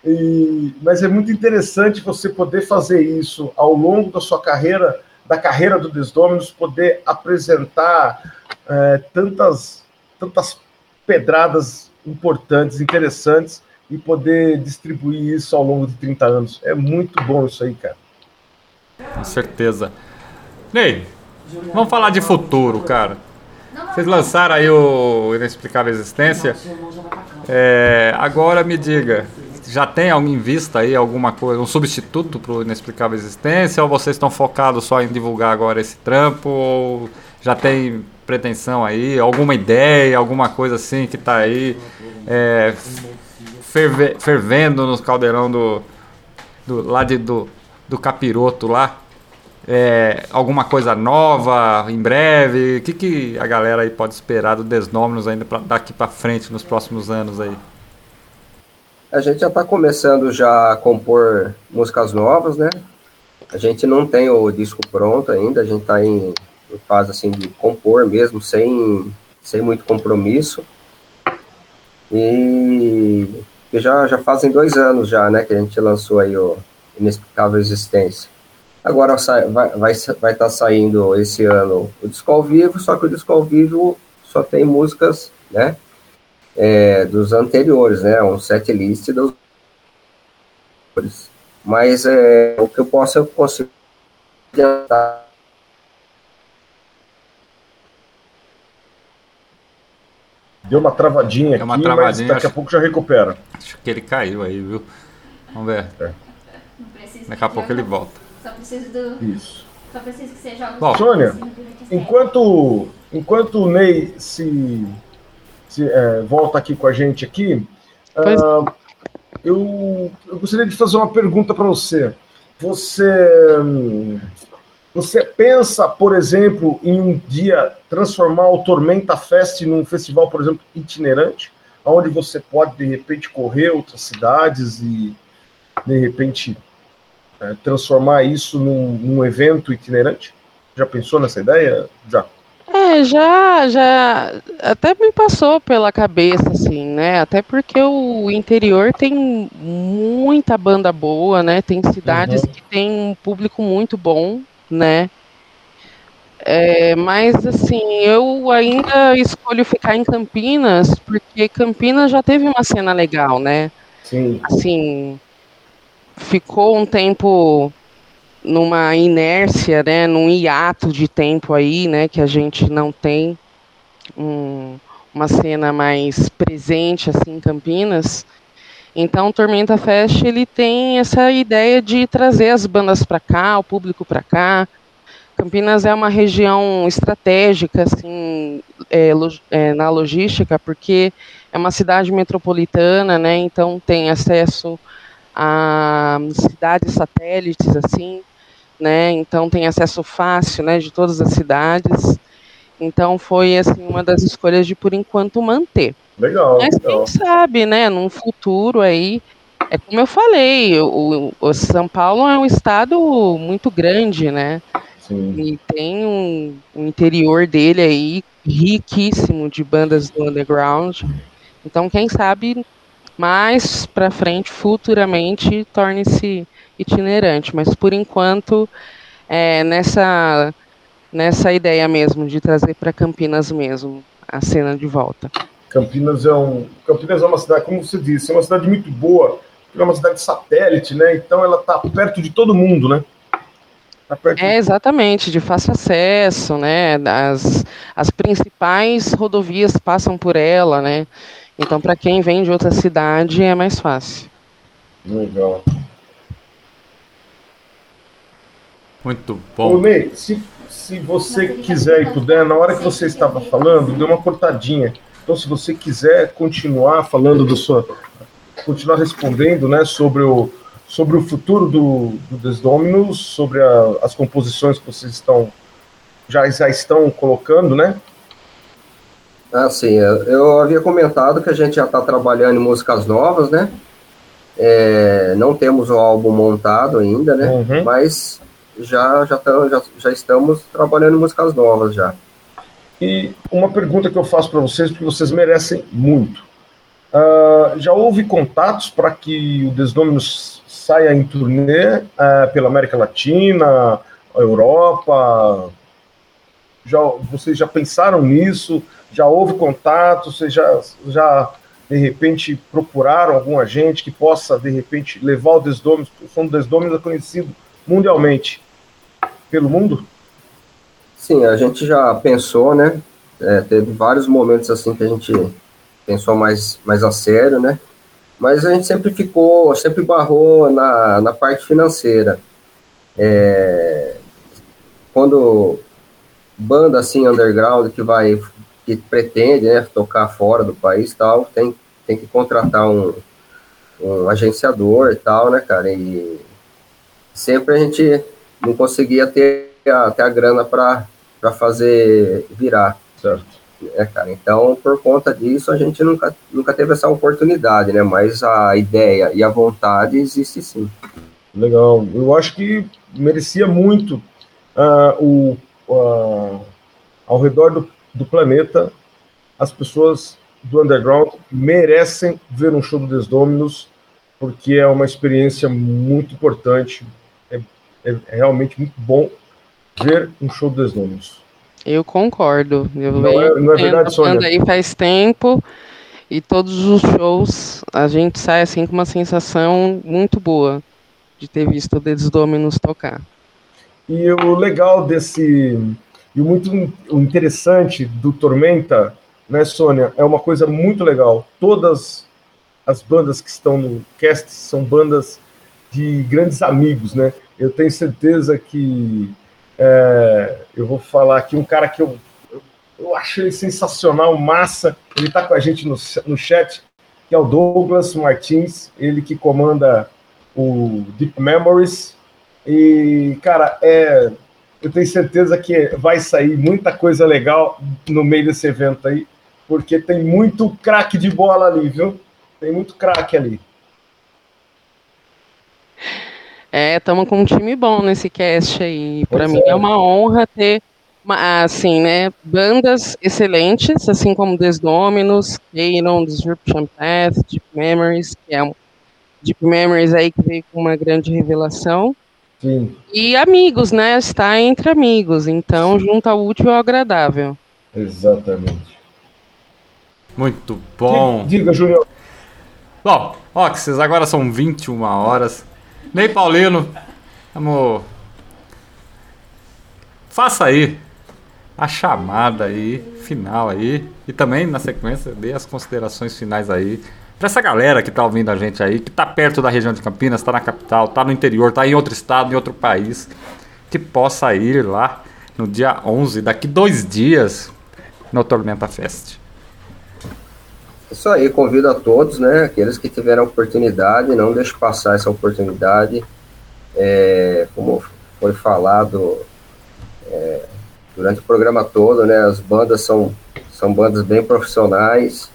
E, mas é muito interessante você poder fazer isso ao longo da sua carreira, da carreira do Desdominos, poder apresentar é, tantas, tantas pedradas importantes, interessantes, e poder distribuir isso ao longo de 30 anos. É muito bom isso aí, cara. Com certeza. Ney, vamos falar de futuro, cara. Vocês lançaram aí o Inexplicável Existência. É, agora me diga, já tem em vista aí alguma coisa, um substituto para o Inexplicável Existência? Ou vocês estão focados só em divulgar agora esse trampo? Ou já tem pretensão aí, alguma ideia, alguma coisa assim que está aí é, ferve, fervendo no caldeirão do, do lá de, do, do capiroto lá? É, alguma coisa nova em breve? O que, que a galera aí pode esperar do Desnômenos ainda pra, daqui para frente nos próximos anos aí? A gente já está começando já a compor músicas novas, né? A gente não tem o disco pronto ainda, a gente está em, em fase assim de compor mesmo, sem, sem muito compromisso. E já, já fazem dois anos já, né, que a gente lançou aí o Inexplicável Existência. Agora vai vai vai estar tá saindo esse ano o disco ao vivo, só que o disco ao vivo só tem músicas, né, é, dos anteriores, né, um set list dos mas é, o que eu posso eu consigo adiantar Deu uma travadinha Deu uma aqui, travadinha, mas daqui a pouco já recupera. Acho que ele caiu aí, viu? Vamos ver. É. Daqui a pouco ele volta. Só preciso do. Isso. Só preciso que seja Bom, Sônia, enquanto, enquanto o Ney se, se é, volta aqui com a gente aqui, uh, eu, eu gostaria de fazer uma pergunta para você. Você você pensa, por exemplo, em um dia transformar o Tormenta Fest num festival, por exemplo, itinerante, onde você pode, de repente, correr outras cidades e, de repente, é, transformar isso num, num, evento itinerante? Já pensou nessa ideia? Já. É, já, já até me passou pela cabeça, assim, né? Até porque o interior tem muita banda boa, né? Tem cidades uhum. que tem um público muito bom, né? É, mas assim, eu ainda escolho ficar em Campinas, porque Campinas já teve uma cena legal, né? Sim. Assim, ficou um tempo numa inércia, né? Num hiato de tempo aí, né? Que a gente não tem um, uma cena mais presente assim em Campinas. Então, Tormenta Fest ele tem essa ideia de trazer as bandas para cá, o público para cá. Campinas é uma região estratégica assim, é, é, na logística, porque é uma cidade metropolitana, né? Então tem acesso a cidades satélites, assim, né? Então tem acesso fácil, né, de todas as cidades. Então foi assim uma das escolhas de por enquanto manter. Legal. Mas legal. quem sabe, né, num futuro aí, é como eu falei, o, o São Paulo é um estado muito grande, né? Sim. E tem um, um interior dele aí riquíssimo de bandas do underground. Então, quem sabe mais para frente, futuramente, torne-se itinerante. Mas por enquanto, é, nessa nessa ideia mesmo de trazer para Campinas mesmo a cena de volta. Campinas é um Campinas é uma cidade, como você disse, é uma cidade muito boa, é uma cidade satélite, né? Então ela está perto de todo mundo, né? Tá é exatamente de fácil acesso, né? As, as principais rodovias passam por ela, né? Então para quem vem de outra cidade é mais fácil. Legal. Muito Ô, bom. Ney, se, se você quiser e puder, na hora que você estava falando, deu uma cortadinha. Então, se você quiser continuar falando do sua. continuar respondendo né, sobre, o, sobre o futuro do, do Desdominus, sobre a- as composições que vocês estão. Já, já estão colocando, né? Assim, eu, eu havia comentado que a gente já está trabalhando em músicas novas, né? É, não temos o álbum montado ainda, né? Uhum. Mas já, já, tam- já, já estamos trabalhando em músicas novas já. E uma pergunta que eu faço para vocês, porque vocês merecem muito. Ah, já houve contatos para que o Desdominus saia em turnê ah, pela América Latina, Europa? Já, vocês já pensaram nisso? Já houve contato? Vocês já, já de repente procuraram algum agente que possa de repente levar o Desdominus? O som do Desdominus é conhecido mundialmente pelo mundo? Sim, a gente já pensou, né? É, teve vários momentos assim que a gente pensou mais, mais a sério, né? Mas a gente sempre ficou, sempre barrou na, na parte financeira. É, quando banda assim underground que vai que pretende né, tocar fora do país tal, tem, tem que contratar um, um agenciador e tal, né, cara? E sempre a gente não conseguia ter até a grana para fazer virar, Certo. né, cara? Então, por conta disso, a gente nunca, nunca teve essa oportunidade, né? Mas a ideia e a vontade existe sim. Legal. Eu acho que merecia muito ah, o, ah, ao redor do, do planeta, as pessoas do underground merecem ver um show do Desdominus, porque é uma experiência muito importante. É, é realmente muito bom ver um show do Desdominus. Eu concordo. Eu Não venho é- não é verdade, Sônia? aí faz tempo e todos os shows a gente sai assim com uma sensação muito boa de ter visto o Dedos tocar. E o legal desse. E o muito interessante do Tormenta, né, Sônia, é uma coisa muito legal. Todas as bandas que estão no cast são bandas de grandes amigos, né? Eu tenho certeza que. É, eu vou falar aqui um cara que eu, eu, eu acho ele sensacional, massa. Ele está com a gente no, no chat, que é o Douglas Martins, ele que comanda o Deep Memories. E, cara, é, eu tenho certeza que vai sair muita coisa legal no meio desse evento aí, porque tem muito craque de bola ali, viu? Tem muito craque ali. É, estamos com um time bom nesse cast aí. Para mim é. é uma honra ter, uma- assim, né, bandas excelentes, assim como Desdominus, Kairon, Disruption Path, Deep Memories, que é um Deep Memories aí que veio com uma grande revelação. Sim, E amigos, né? Está entre amigos, então junta o útil ao agradável. exatamente. Muito bom. Diga, Júnior. Bom, Oxys, agora são 21 horas. Ney Paulino, vamos. Faça aí a chamada aí, final aí. E também, na sequência, dê as considerações finais aí. Pra essa galera que tá ouvindo a gente aí, que tá perto da região de Campinas, tá na capital, tá no interior, tá em outro estado, em outro país, que possa ir lá no dia 11, daqui dois dias, no Tormenta Fest. Isso aí, convido a todos, né? Aqueles que tiveram oportunidade, não deixe passar essa oportunidade. É, como foi falado é, durante o programa todo, né? As bandas são, são bandas bem profissionais.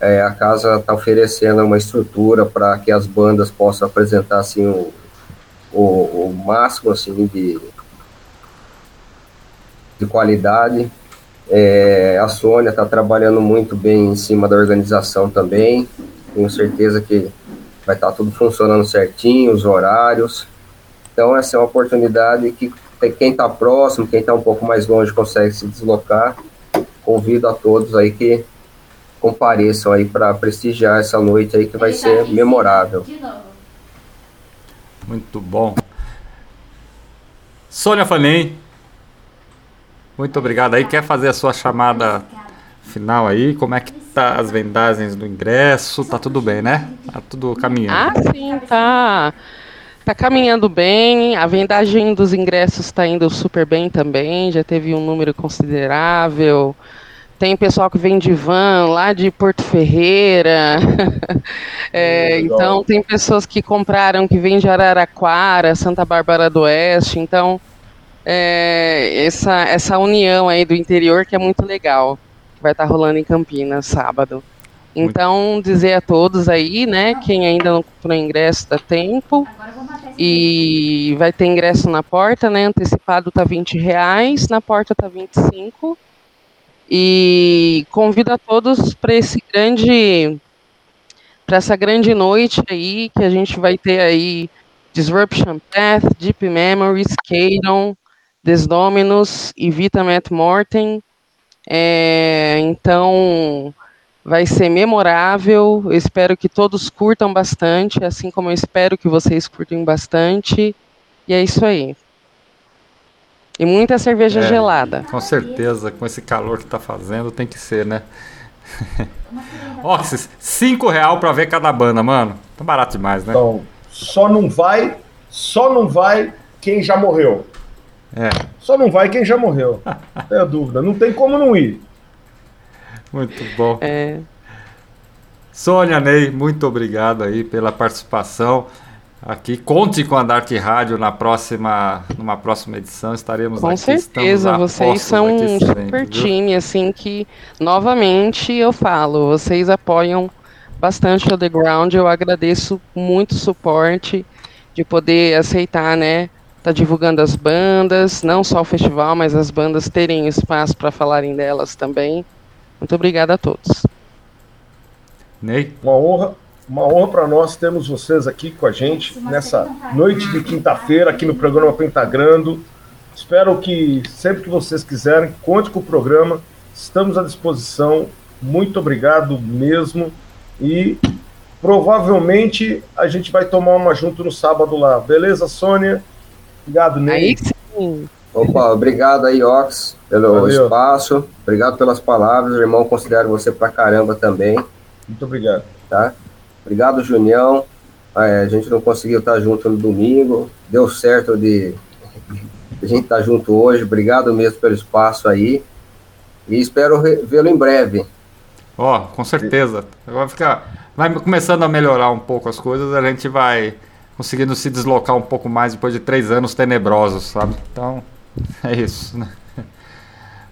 É, a casa está oferecendo uma estrutura para que as bandas possam apresentar assim o, o, o máximo assim de, de qualidade. É, a Sônia está trabalhando muito bem em cima da organização também. Tenho certeza que vai estar tudo funcionando certinho, os horários. Então, essa é uma oportunidade que quem está próximo, quem está um pouco mais longe consegue se deslocar. Convido a todos aí que compareçam aí para prestigiar essa noite aí que vai tá ser memorável. Muito bom. Sônia Fanem, muito obrigado aí. Quer fazer a sua chamada final aí? Como é que tá as vendagens do ingresso? Tá tudo bem, né? Tá tudo caminhando. Ah, sim, tá. Tá caminhando bem, a vendagem dos ingressos está indo super bem também, já teve um número considerável. Tem pessoal que vem de van lá de Porto Ferreira. É, então tem pessoas que compraram que vêm de Araraquara, Santa Bárbara do Oeste. Então é, essa, essa união aí do interior que é muito legal. que Vai estar rolando em Campinas sábado. Então dizer a todos aí, né, quem ainda não comprou ingresso dá tempo. E vai ter ingresso na porta, né? Antecipado tá 20 reais, na porta tá 25. E convido a todos para esse grande para essa grande noite aí que a gente vai ter aí Disruption Path, Deep Memories, Kadon, Desdominus e Vita Matt Morten. É, então vai ser memorável. Eu espero que todos curtam bastante, assim como eu espero que vocês curtem bastante. E é isso aí. E muita cerveja É. gelada. Com certeza, com esse calor que tá fazendo, tem que ser, né? Oxys, 5 real pra ver cada banda, mano. Tá barato demais, né? Então, só não vai, só não vai quem já morreu. É, Só não vai quem já morreu. Não tenha dúvida. Não tem como não ir. muito bom. É, Sônia Ney, muito obrigado aí pela participação aqui. Conte com a Dark Rádio na próxima, numa próxima edição. Estaremos com aqui. certeza, estamos a vocês são um super time, assim que, novamente, eu falo, vocês apoiam bastante o The Ground, eu agradeço muito o suporte de poder aceitar, né, tá divulgando as bandas, não só o festival, mas as bandas terem espaço para falarem delas também. Muito obrigada a todos. Ney? Uma honra, uma honra para nós termos vocês aqui com a gente nessa noite de quinta-feira aqui no programa Pentagrando. Espero que sempre que vocês quiserem, conte com o programa. Estamos à disposição. Muito obrigado mesmo. E provavelmente a gente vai tomar uma junto no sábado lá. Beleza, Sônia? Obrigado, Ney. Aí sim, Opa, obrigado aí, Ox, pelo Valeu. espaço. Obrigado pelas palavras. Irmão, considero você pra caramba também, Muito obrigado. tá? Obrigado, Junião. É, a gente não conseguiu estar junto no domingo. Deu certo de a gente estar junto hoje. Obrigado mesmo pelo espaço aí. E espero vê-lo em breve. Ó, com certeza. Agora fica. Vai começando a melhorar um pouco as coisas, a gente vai conseguindo se deslocar um pouco mais depois de três anos tenebrosos, sabe? Então, é isso, né?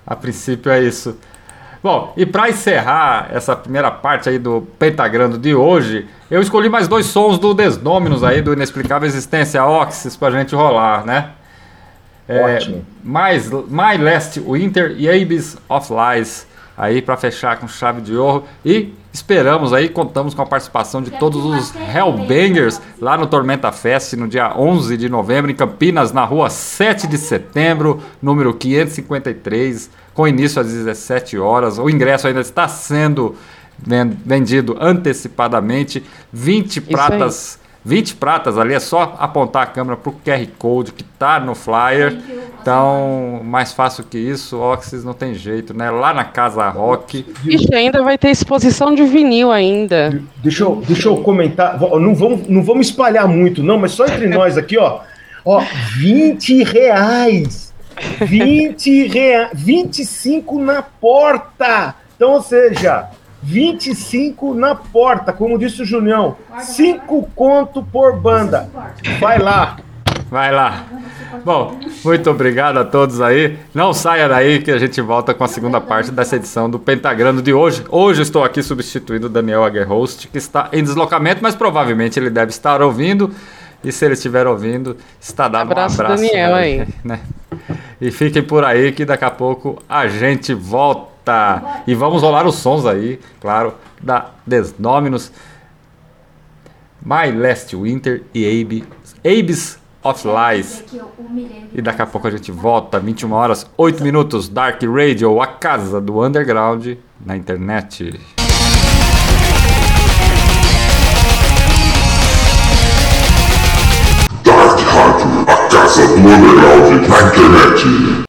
A princípio é isso. Bom, e para encerrar essa primeira parte aí do Pentagrando de hoje, eu escolhi mais dois sons do Desdominus aí, do Inexplicável Existência Oxys, pra gente rolar, né? É, Ótimo. mais My Last Winter e Abyss of Lies aí para fechar com chave de ouro e esperamos aí contamos com a participação de todos os Hellbangers lá no Tormenta Fest no dia 11 de novembro em Campinas na rua 7 de setembro número 553 com início às 17 horas o ingresso ainda está sendo ven- vendido antecipadamente 20 aí. pratas 20 pratas ali, é só apontar a câmera pro QR Code que tá no flyer. Então, mais fácil que isso, Oxys não tem jeito, né? Lá na Casa Rock. Ixi, ainda vai ter exposição de vinil ainda. Deixa eu, deixa eu comentar. Não vamos, não vamos espalhar muito, não, mas só entre nós aqui, ó. Ó, 20 reais. 20 reais. 25 na porta. Então, ou seja, 25 na porta, como disse o Junião. 5 conto por banda. Vai lá. Vai lá. Bom, muito obrigado a todos aí. Não saia daí que a gente volta com a segunda parte dessa edição do Pentagrando de hoje. Hoje estou aqui substituindo o Daniel Aguerhost, que está em deslocamento, mas provavelmente ele deve estar ouvindo. E se ele estiver ouvindo, está dado Abraço, um abraço. Daniel, aí. né? E fiquem por aí que daqui a pouco a gente volta. E vamos rolar os sons aí, claro, da Desnominus, My Last Winter e Abe, Abyss of Lies. E daqui a pouco a gente volta, 21 horas, 8 minutos, Dark Radio, a casa do underground na internet. Dark Rádio, a casa do underground na internet.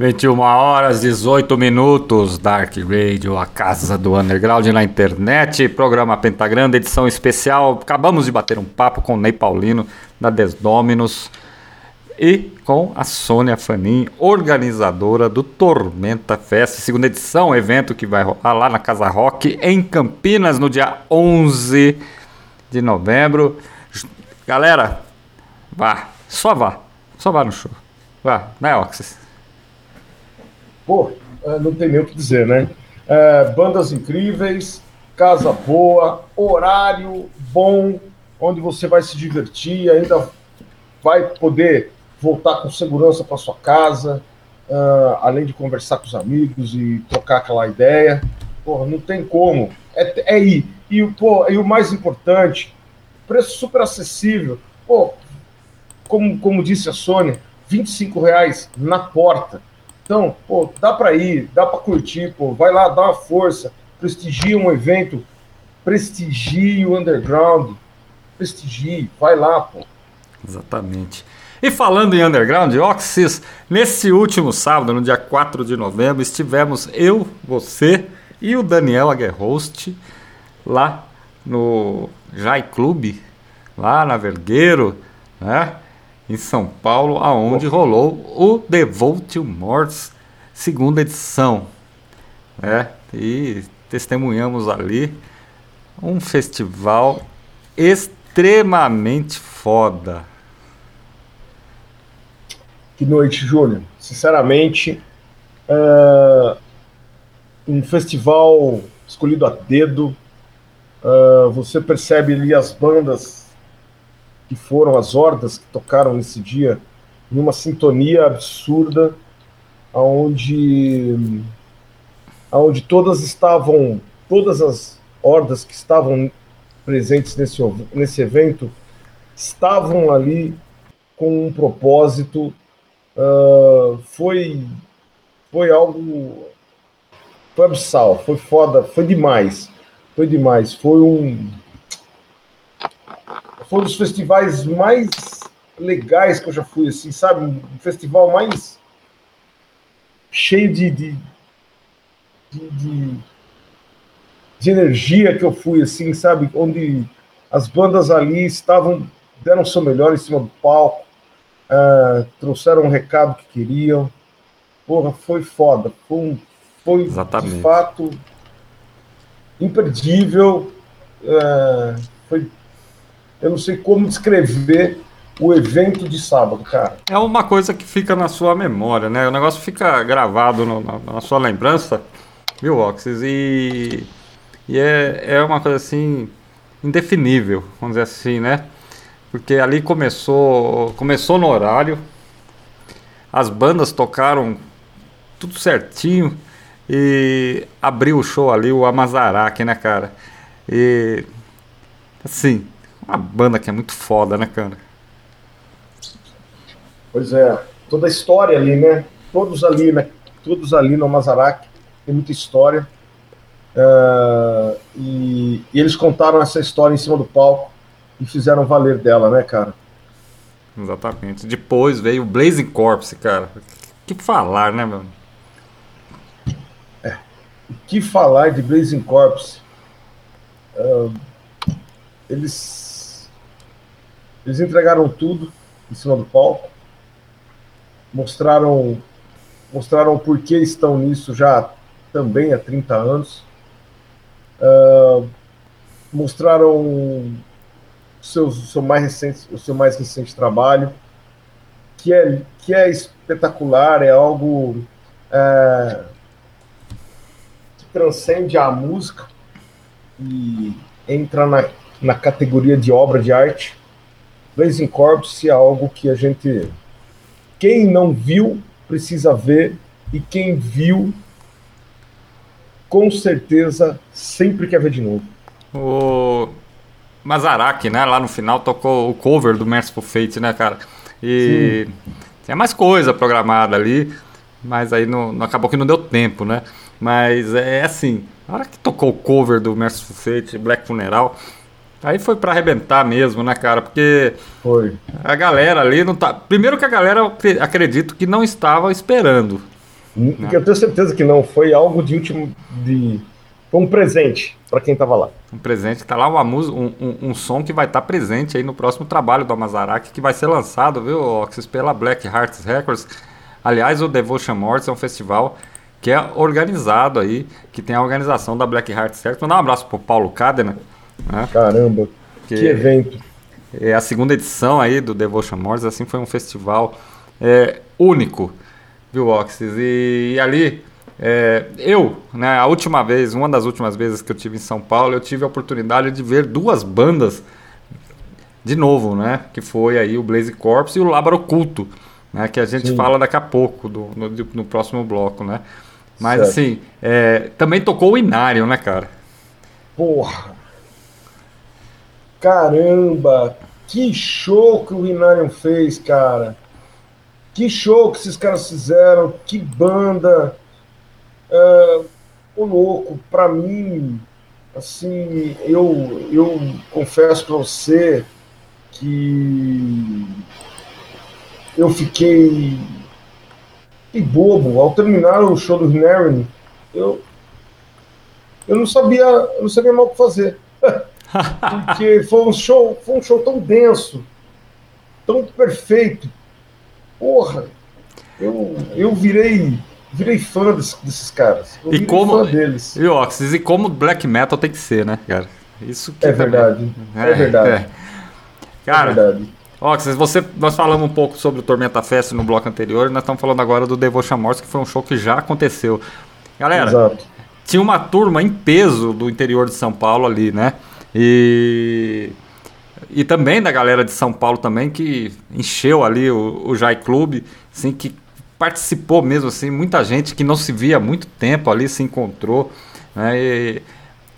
21 horas 18 minutos, Dark Radio, a casa do underground na internet, programa pentagrama edição especial. Acabamos de bater um papo com o Ney Paulino, da Desdóminos, e com a Sônia Fanin, organizadora do Tormenta Fest, segunda edição, evento que vai rolar lá na Casa Rock, em Campinas, no dia 11 de novembro. Galera, vá, só vá, só vá no show. Vá, né, Oxys? Pô, eh, não tem nem o que dizer, né? Eh, bandas incríveis, casa boa, horário bom, onde você vai se divertir, ainda vai poder voltar com segurança para sua casa, eh, além de conversar com os amigos e trocar aquela ideia. Pô, não tem como. É, é ir. E, pô, e o mais importante, preço super acessível. Pô, como, como disse a Sônia, 25 reais na porta. Então, pô, dá para ir, dá para curtir, pô, vai lá, dá uma força, prestigia um evento, prestigie o underground, prestigie, vai lá, pô. Exatamente. E falando em underground, Oxys, nesse último sábado, no dia 4 de novembro, estivemos eu, você e o Daniel Aguerhost lá no Jai Club, lá na Vergueiro, né? Em São Paulo, aonde rolou o The Vote Morts segunda edição, né? E testemunhamos ali um festival extremamente foda. Que noite, Júlio. Sinceramente, uh, um festival escolhido a dedo. Uh, você percebe ali as bandas que foram as hordas que tocaram nesse dia em uma sintonia absurda, onde aonde todas estavam, todas as hordas que estavam presentes nesse, nesse evento estavam ali com um propósito. Uh, foi foi algo foi abissal, foi foda, foi demais, foi demais, foi um foi um dos festivais mais legais que eu já fui, assim, sabe? Um festival mais cheio de, de, de, de, energia que eu fui, assim, sabe? Onde as bandas ali estavam, deram o seu melhor em cima do palco, uh, trouxeram um recado que queriam. Porra, foi foda. Foi, um, foi Exatamente. de fato imperdível. Uh, foi eu não sei como descrever o evento de sábado, cara. É uma coisa que fica na sua memória, né? O negócio fica gravado no, na, na, sua lembrança, viu, Oxys? E, e é, é uma coisa assim indefinível, vamos dizer assim, né? Porque ali começou, começou no horário, as bandas tocaram tudo certinho e abriu o show ali o Amazaraque, né, cara? E assim, uma banda que é muito foda, né, cara? Pois é, toda a história ali, né? Todos ali, né? Todos ali no Mazarac, tem muita história. Uh, e, e, eles contaram essa história em cima do palco e fizeram valer dela, né, cara? Exatamente. Depois veio o Blazing Corpse, cara. Que falar, né, mano? É. O que falar de Blazing Corpse? Uh, eles eles entregaram tudo em cima do palco, mostraram mostraram por que estão nisso já também há 30 anos. Uh, mostraram o seu, seu, mais recente, o seu mais recente trabalho, que é, que é espetacular, é algo é, que transcende a música e entra na, na categoria de obra de arte. Blazing Corpse é algo que a gente. Quem não viu precisa ver, e quem viu, com certeza, sempre quer ver de novo. O Mazaraki, né, lá no final tocou o cover do Merciful Fate, né, cara? E Sim. tinha mais coisa programada ali, mas aí não, não, acabou que não deu tempo, né? Mas é assim, na hora que tocou o cover do Merciful Fate, Black Funeral, Aí foi para arrebentar mesmo, né, cara? Porque foi. a galera ali não tá. Primeiro que a galera acredito que não estava esperando. Né? Eu tenho certeza que não. Foi algo de último. De... Foi um presente para quem estava lá. Um presente, tá lá uma música, um, um, um, som que vai estar tá presente aí no próximo trabalho do Amazaraki, que vai ser lançado, viu, Oxys, pela Black Hearts Records. Aliás, o Devotion Mortis é um festival que é organizado aí, que tem a organização da Black Hearts Records. Mandar um abraço pro Paulo Cadena, né? Caramba, que, que, evento. É a segunda edição aí do Devotion Mortis, assim, foi um festival é, único, viu, Oxys? E, e ali, é, eu, né, a última vez, uma das últimas vezes que eu tive em São Paulo, eu tive a oportunidade de ver duas bandas de novo, né? Que foi aí o Blaze Corps e o Labra Oculto, né? Que a gente Sim. fala daqui a pouco, do, no, no próximo bloco, né? Mas certo. assim, é, também tocou o Inário, né, cara? Porra! Caramba, que show que o Rinarium fez, cara. Que show que esses caras fizeram, que banda. Uh, o louco, pra mim, assim, eu, eu confesso pra você que eu fiquei, fiquei bobo. Ao terminar o show do Rinarium, eu, eu não sabia, eu não sabia mal o que fazer. Porque foi um show, foi um show tão denso, tão perfeito. Porra, eu, eu virei virei fã desse, desses caras. Eu e como deles. E Oxys, e como black metal tem que ser, né, cara? Isso é verdade. É, é verdade. É. Cara, é verdade. Oxys, você, nós falamos um pouco sobre o Tormenta Fest no bloco anterior, e nós estamos falando agora do Devotion Morse, que foi um show que já aconteceu. Galera, Exato. tinha uma turma em peso do interior de São Paulo ali, né? E, e também da galera de São Paulo também que encheu ali o, o Jai Clube, assim, que participou mesmo, assim, muita gente que não se via há muito tempo ali se encontrou. Né? E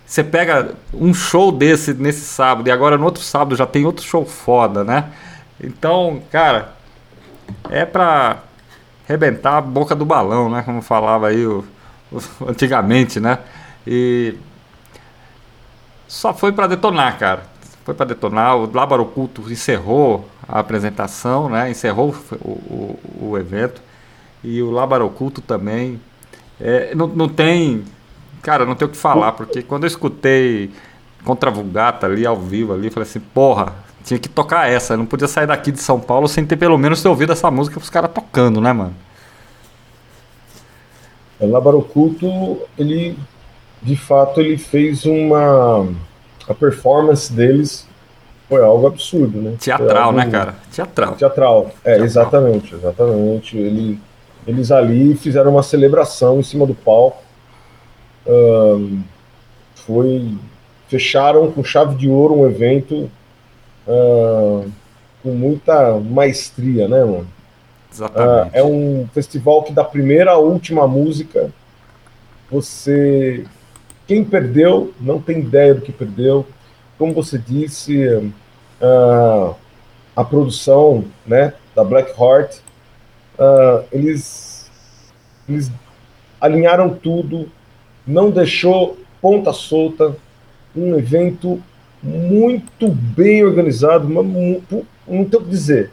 você pega um show desse nesse sábado e agora no outro sábado já tem outro show foda, né? Então, cara, é pra rebentar a boca do balão, né? Como falava aí o, o antigamente, né? E só foi para detonar, cara. Foi para detonar. O Lábaro Oculto encerrou a apresentação, né? Encerrou o, o, o evento. E o Lábaro Oculto também. É, não, não tem. Cara, não tem o que falar, porque quando eu escutei Contra Vulgata ali ao vivo ali, falei assim, porra, tinha que tocar essa. Eu não podia sair daqui de São Paulo sem ter pelo menos ter ouvido essa música os caras tocando, né, mano? O Lábaro Oculto, ele de fato ele fez uma a performance deles foi algo absurdo, né? Teatral, algo... né, cara? Teatral. Teatral. É, Teatral. exatamente, exatamente. Ele, eles ali fizeram uma celebração em cima do palco. Um, foi fecharam com chave de ouro um evento uh, com muita maestria, né, mano? Exatamente. Uh, é um festival que da primeira à última música você quem perdeu não tem ideia do que perdeu. Como você disse, uh, a produção né, da Black Heart, uh, eles, eles alinharam tudo, não deixou ponta solta, um evento muito bem organizado, não tenho o que dizer,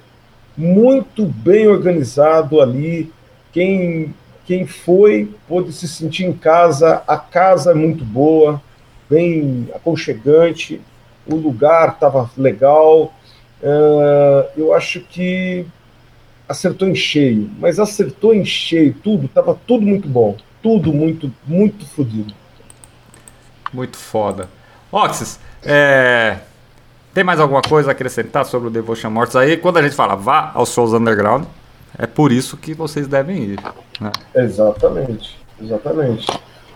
muito bem organizado ali. Quem quem foi pôde se sentir em casa. A casa é muito boa, bem aconchegante, o lugar estava legal. Uh, eu acho que acertou em cheio, mas acertou em cheio tudo, estava tudo muito bom. tudo muito, muito fodido. Muito foda. Oxys, é, tem mais alguma coisa a acrescentar sobre o Devotion Mortis aí? Quando a gente fala vá aos shows underground, é por isso que vocês devem ir. Né? Exatamente, exatamente.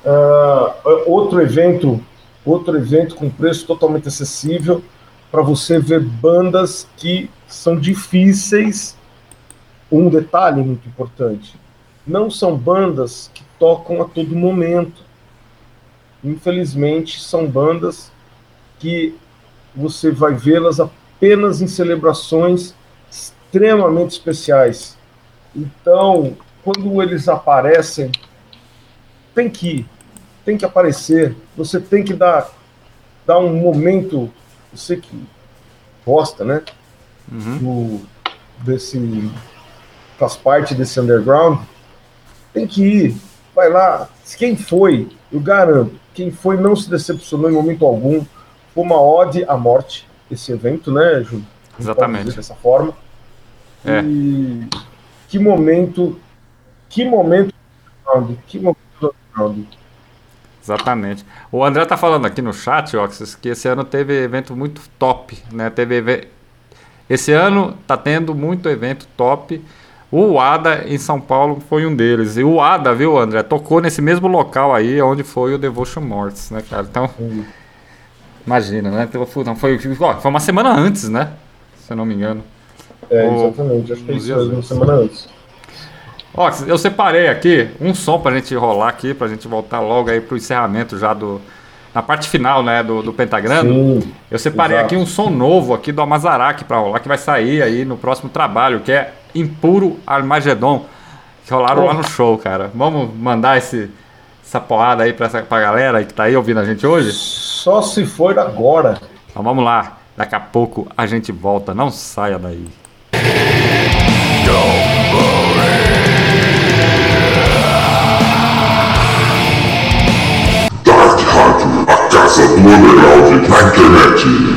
Ah, outro evento, outro evento com preço totalmente acessível para você ver bandas que são difíceis. Um detalhe muito importante: não são bandas que tocam a todo momento. Infelizmente, são bandas que você vai vê-las apenas em celebrações extremamente especiais. Então, quando eles aparecem, tem que ir, tem que aparecer, você tem que dar, dar um momento, você que gosta, né? Do, desse faz parte desse underground, tem que ir, vai lá. Quem foi, eu garanto, quem foi não se decepcionou em momento algum. Foi uma ode à morte esse evento, né, Júlio? Exatamente. Dessa forma. É. E que momento, que momento, que momento. Exatamente. O André tá falando aqui no chat, Oxys, que esse ano teve evento muito top, né? Teve eve- esse ano tá tendo muito evento top. O ADA em São Paulo foi um deles. E o ADA, viu, André, tocou nesse mesmo local aí onde foi o Devotion Mortis, né, cara? Então, imagina, né? Então, foi- foi uma semana antes, né? Se eu não me engano. É, exatamente. Acho que é isso mesmo, semana antes. Ó, eu separei aqui um som pra gente rolar aqui, pra gente voltar logo aí pro encerramento já do. Na parte final, né, do, do Pentagrando. Sim, Eu separei exato. aqui um som novo aqui do Amazarac pra rolar, que vai sair aí no próximo trabalho, que é Impuro Armagedon, que rolaram lá no show, cara. Vamos mandar esse, essa porrada aí pra, essa, pra galera que tá aí ouvindo a gente hoje? Só se for agora. Então vamos lá, daqui a pouco a gente volta, não saia daí. Dark Rádio, a casa do underground na internet.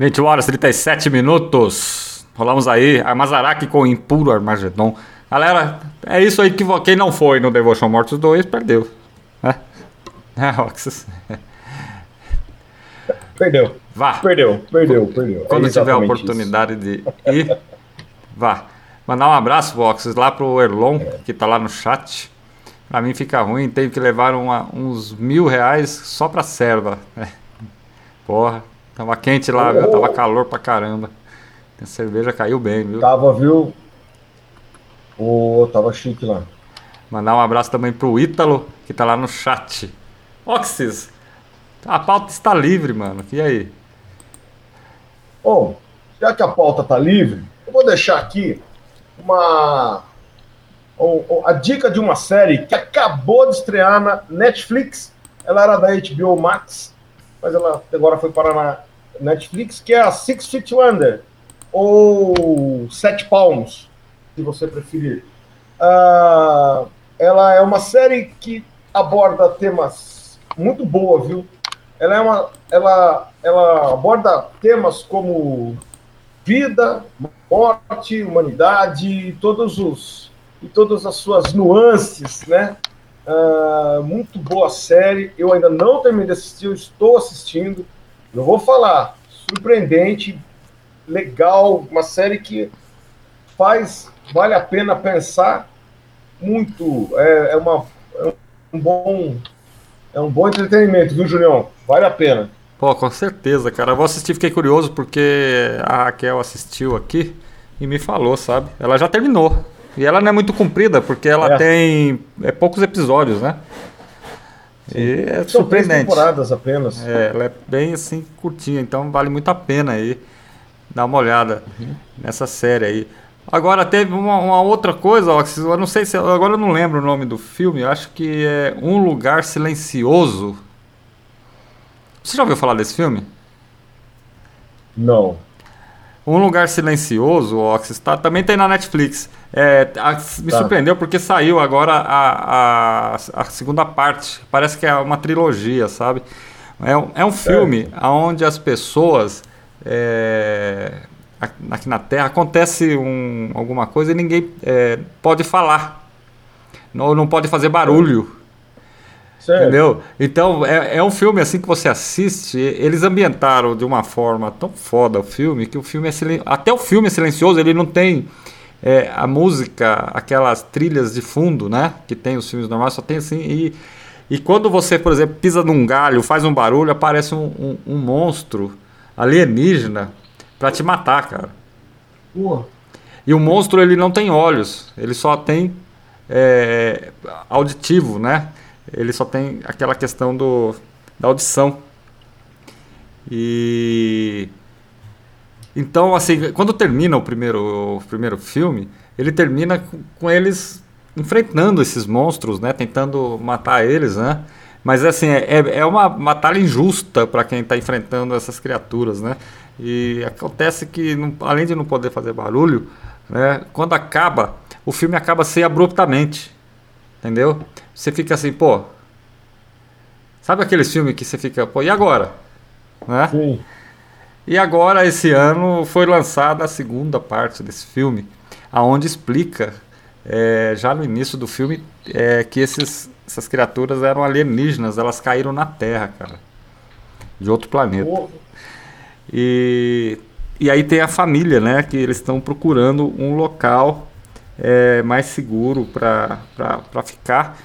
20 horas 37 minutos. Rolamos aí Armazaraki com Impuro Armagedon. Galera, é isso aí que quem não foi no Devotion Mortos 2 perdeu. Né? É, é Roxas. Perdeu. Vá. Perdeu, perdeu, perdeu. Quando é tiver a oportunidade isso. de ir, vá. Mandar um abraço, Voxes, lá pro Erlon, é. que tá lá no chat. Pra mim fica ruim, teve que levar uma, uns mil reais só pra serva. É. Porra tava quente lá, viu? Tava calor pra caramba. A cerveja caiu bem, viu? Tava, viu? Ô, tava chique lá. Mandar um abraço também pro Ítalo, que tá lá no chat. Oxys, a pauta está livre, mano. E aí? Bom, já que a pauta tá livre, eu vou deixar aqui uma a dica de uma série que acabou de estrear na Netflix. Ela era da HBO Max, mas ela agora foi para na Netflix, que é a Six Feet Under, ou Sete Palmos, se você preferir. Ah, ela é uma série que aborda temas muito boa, viu? Ela é uma, ela, ela aborda temas como vida, morte, humanidade, e todos os e todas as suas nuances, né? Ah, muito boa série. Eu ainda não terminei de assistir, eu estou assistindo. Eu vou falar, surpreendente, legal, uma série que faz, vale a pena pensar muito. É, é uma, é um bom, é um bom entretenimento, viu, Julião? Vale a pena. Pô, com certeza, cara. Eu vou assistir, fiquei curioso porque a Raquel assistiu aqui e me falou, sabe? Ela já terminou. E ela não é muito comprida, porque ela É. tem é, poucos episódios, né? E é São três surpreendente. temporadas apenas. É, ela é bem assim curtinha, então vale muito a pena aí dar uma olhada nessa série aí. Agora teve uma, uma outra coisa, ó, eu não sei se agora eu não lembro o nome do filme, acho que é Um Lugar Silencioso. Você já ouviu falar desse filme? Não. Um Lugar Silencioso, Oxys, tá, também tem na Netflix. É, a- me Tá. surpreendeu porque saiu agora a, a, a segunda parte. Parece que é uma trilogia, sabe? É, um- é um filme onde as pessoas. é, aqui- aqui na Terra acontece um- alguma coisa e ninguém é, pode falar. Não, não pode fazer barulho. Sério? Entendeu? Então, é, é um filme assim que você assiste, eles ambientaram de uma forma tão foda o filme, que o filme é silen... até o filme é silencioso, ele não tem é, a música, aquelas trilhas de fundo, né? Que tem os filmes normais, só tem assim. E, e quando você, por exemplo, pisa num galho, faz um barulho, aparece um, um, um monstro alienígena pra te matar, cara. Porra. E o monstro ele não tem olhos, ele só tem é, auditivo, né? Ele só tem aquela questão do, da audição. E então assim, quando termina o primeiro, o primeiro filme, ele termina com, eles enfrentando esses monstros, né? Tentando matar eles, né? Mas assim, é, é uma batalha injusta para quem está enfrentando essas criaturas, né? E acontece que, além de não poder fazer barulho, né? Quando acaba, o filme acaba sem abruptamente, entendeu? Você fica assim, pô. Sabe aqueles filmes que você fica, pô, e agora? Né? Sim. E agora, esse ano, foi lançada a segunda parte desse filme, aonde explica, é, já no início do filme, é, que esses, essas criaturas eram alienígenas, elas caíram na Terra, cara, de outro planeta. E, e aí tem a família, né? Que eles estão procurando um local é, mais seguro para ficar.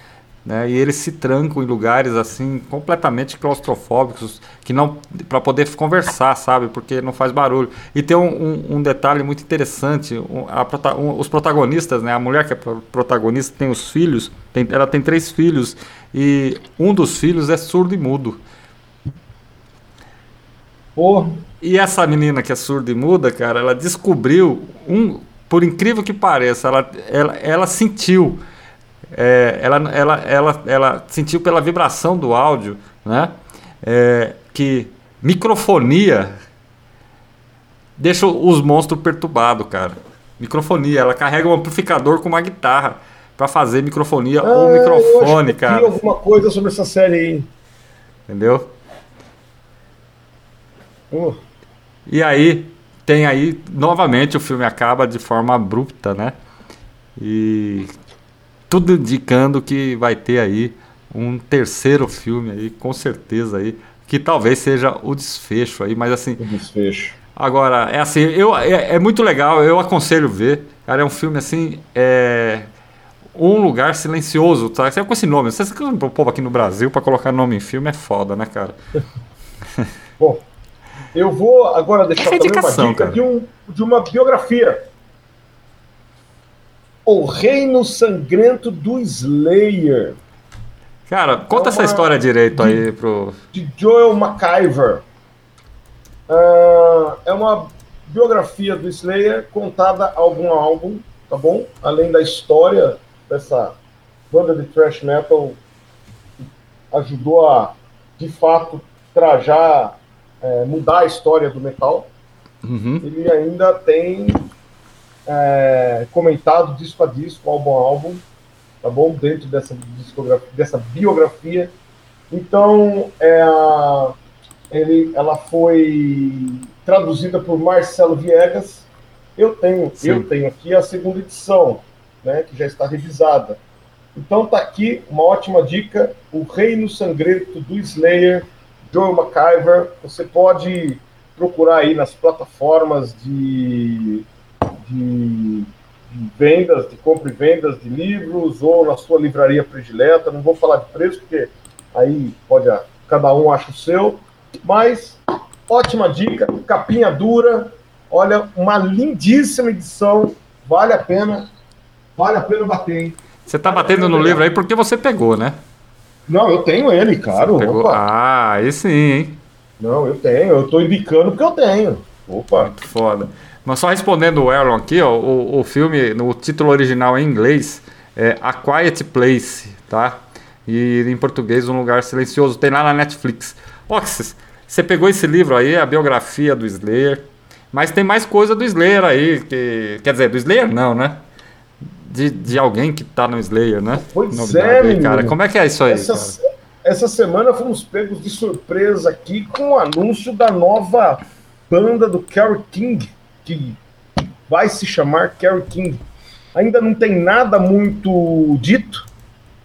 Né, e eles se trancam em lugares assim completamente claustrofóbicos que não para poder conversar, sabe? Porque não faz barulho. E tem um, um- um detalhe muito interessante: a um- os protagonistas, né? A mulher que é pro- protagonista tem os filhos, tem- ela tem três filhos e um dos filhos é surdo e mudo. Porra. E essa menina que é surda e muda, cara, ela descobriu um, por incrível que pareça, ela, ela, ela sentiu, é, ela, ela, ela, ela sentiu pela vibração do áudio, né, é, que microfonia deixa os monstros perturbados, cara. Microfonia, ela carrega um amplificador com uma guitarra pra fazer microfonia ou Ah, eu microfone, eu cara. vi alguma coisa sobre essa série aí. Entendeu? Uh, E aí, tem aí, novamente o filme acaba de forma abrupta, né? E tudo indicando que vai ter aí um terceiro filme aí, com certeza aí, que talvez seja o desfecho aí, mas assim, o desfecho. Agora, é assim, eu, é, é muito legal, eu aconselho ver. Cara, é um filme assim, é. Um lugar silencioso, tá? Você com esse nome. Você que o povo aqui no Brasil, pra colocar nome em filme, é foda, né, cara? Bom, eu vou agora deixar Essa é também uma dica cara. de, um, de uma biografia. O Reino Sangrento do Slayer, Cara, conta É essa uma- história direito aí pro. de Joel McIver. Ah, é uma biografia do Slayer contada a álbum, tá bom? Além da história dessa banda de thrash metal que ajudou a, de fato, trajar, eh, mudar a história do metal. Uhum. ele ainda tem é, comentado disco a disco, álbum a álbum, tá bom? Dentro dessa, discografia, dessa biografia. Então, é, ele, ela foi traduzida por Marcelo Viegas. Eu tenho, Sim. eu tenho aqui a segunda edição, né, que já está revisada. Então tá aqui uma ótima dica, o Reino Sangrento do Slayer, Joel McIver. Você pode procurar aí nas plataformas de, de, de vendas, de compra e vendas de livros, ou na sua livraria predileta. Não vou falar de preço, porque aí pode cada um acha o seu. Mas ótima dica, capinha dura. Olha, uma lindíssima edição. Vale a pena. Vale a pena bater, hein? Você tá batendo no livro aí porque você pegou, né? Não, eu tenho ele, claro. Pegou. Opa. Ah, aí sim, hein? Não, eu tenho. Eu tô indicando porque eu tenho. Opa. Foda. Mas só respondendo o Erlon aqui, ó, o, o filme, no título original em inglês, é A Quiet Place, tá? E em português, Um Lugar Silencioso. Tem lá na Netflix. Oxys, você pegou esse livro aí, a biografia do Slayer, mas tem mais coisa do Slayer aí, que, quer dizer, do Slayer não, né? De, de alguém que tá no Slayer, né? Pois Novidade é, aí, cara. Como é que é isso aí? Essa, essa semana fomos pegos de surpresa aqui com o anúncio da nova banda do Kerry King, que vai se chamar Kerry King. Ainda não tem nada muito dito,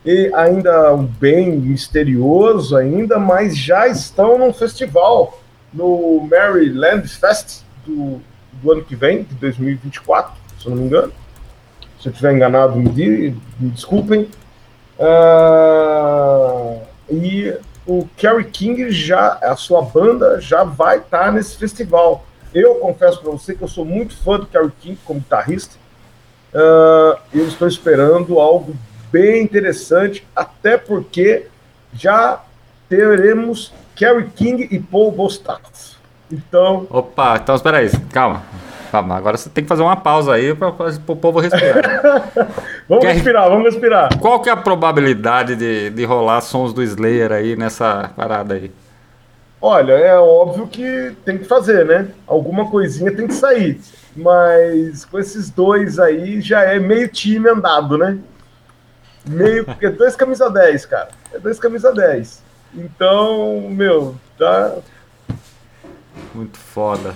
e ainda bem misterioso ainda, mas já estão num festival no Maryland Fest do, do ano que vem, de 2024, se eu não me engano. Se eu estiver enganado, me, di- me desculpem. Ah, e o Kerry King já, a sua banda já vai estar nesse festival. Eu confesso para você que eu sou muito fã do Kerry King como guitarrista. Ah, eu estou esperando algo bem interessante, até porque já teremos Kerry King e Paul Bostaff. Então, Opa, então espera aí, calma. Calma, agora você tem que fazer uma pausa aí para o povo respirar. vamos Kerry- respirar, vamos respirar. Qual que é a probabilidade de, de rolar sons do Slayer aí nessa parada aí? Olha, é óbvio que tem que fazer, né? Alguma coisinha tem que sair. Mas com esses dois aí já é meio time andado, né? Meio. É dois camisa 10, cara. É dois camisa 10. Então, meu, tá. Muito foda.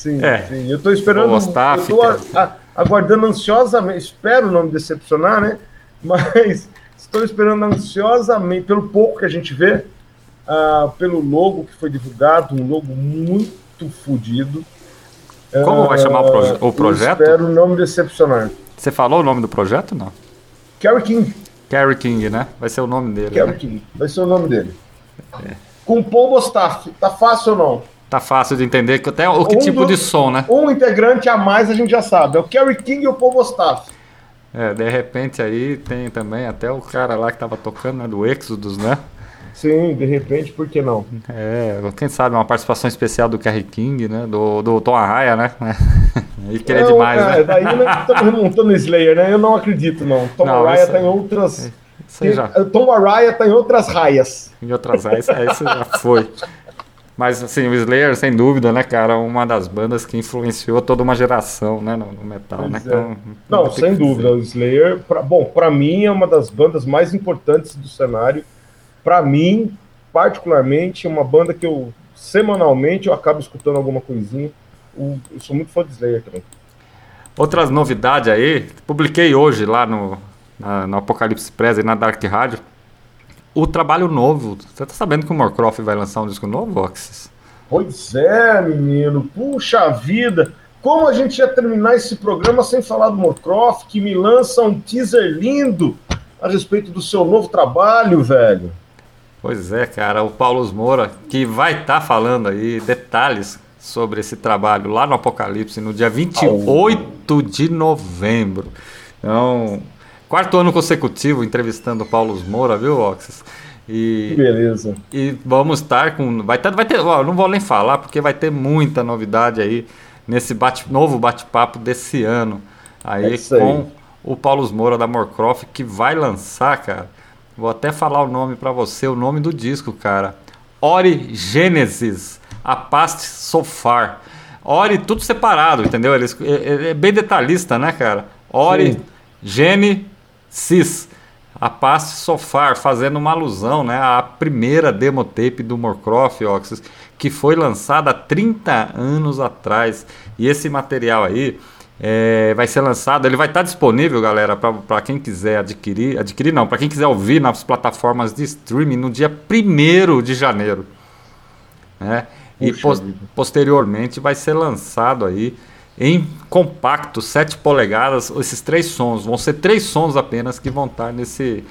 Sim, É. sim. Eu tô esperando. Boa, Staff, eu tô a- a- aguardando ansiosamente. Espero não me decepcionar, né? Mas estou esperando ansiosamente, pelo pouco que a gente vê, ah, pelo logo que foi divulgado, um logo muito fodido. Como vai chamar o, proje- o Eu projeto? espero não me decepcionar. Você falou o nome do projeto? Não. Kerry King. Kerry King, né? Vai ser o nome dele. Kerry né? King. Vai ser o nome dele. É. Com Paul Bostaff. Tá fácil ou não? Tá fácil de entender que até o que Um tipo do- de som, né? Um integrante a mais a gente já sabe. É o Kerry King e o Paul Bostaff. É, de repente aí tem também até o cara lá que tava tocando, né? Do Exodus, né? Sim, de repente, por que não? É, quem sabe uma participação especial do Kerry King, né? Do, do Tom Arraia, né? E que ele é demais, é, né? Daí nós estamos remontando Slayer, né? Eu não acredito, não. Tom Não, Araya isso- tá em outras. Isso já, Tom Araya tá em outras raias. em outras isso aí isso já foi. Mas assim, o Slayer, sem dúvida, né, cara, uma das bandas que influenciou toda uma geração, né, no, no metal, Pois né? é. Então, Não, sem dúvida. O Slayer, pra, bom, para mim é uma das bandas mais importantes do cenário. Para mim, particularmente, é uma banda que eu semanalmente eu acabo escutando alguma coisinha. O- eu sou muito fã de Slayer também. Outras novidades aí, publiquei hoje lá no, na- no Apocalipse Press e na Dark Radio o trabalho novo. Você tá sabendo que o Morcroft vai lançar um disco novo, Oxys? Pois é, menino. Puxa vida. Como a gente ia terminar esse programa sem falar do Morcroft, que me lança um teaser lindo a respeito do seu novo trabalho, velho. Pois é, cara, o Paulo Moura, que vai estar falando aí detalhes sobre esse trabalho lá no Apocalipse no dia 28 de novembro. Então, quarto ano consecutivo entrevistando o Paulo Moura, viu? Que E, beleza. e vamos estar com. Vai ter, vai ter ó, não vou nem falar, porque vai ter muita novidade aí nesse bate, novo bate-papo desse ano. Aí, É isso aí. com o Paulo Moura da Morcroft, que vai lançar, cara. Vou até falar o nome pra você, o nome do disco, cara. Ori Gênesis, A Past So Far. Ori, tudo separado, entendeu? Ele, ele é bem detalhista, né, cara? Ori Sim. Genesis. A Past So Far, fazendo uma alusão né, à primeira demo tape do Morcroft Oxys, que foi lançada há 30 anos atrás. E esse material aí é, vai ser lançado, ele vai estar disponível, galera, para quem quiser adquirir, adquirir não, para quem quiser ouvir nas plataformas de streaming no dia 1 de janeiro. Né? E pos- posteriormente vai ser lançado aí em compacto, 7 polegadas, esses três sons. Vão ser três sons apenas que vão estar nesse,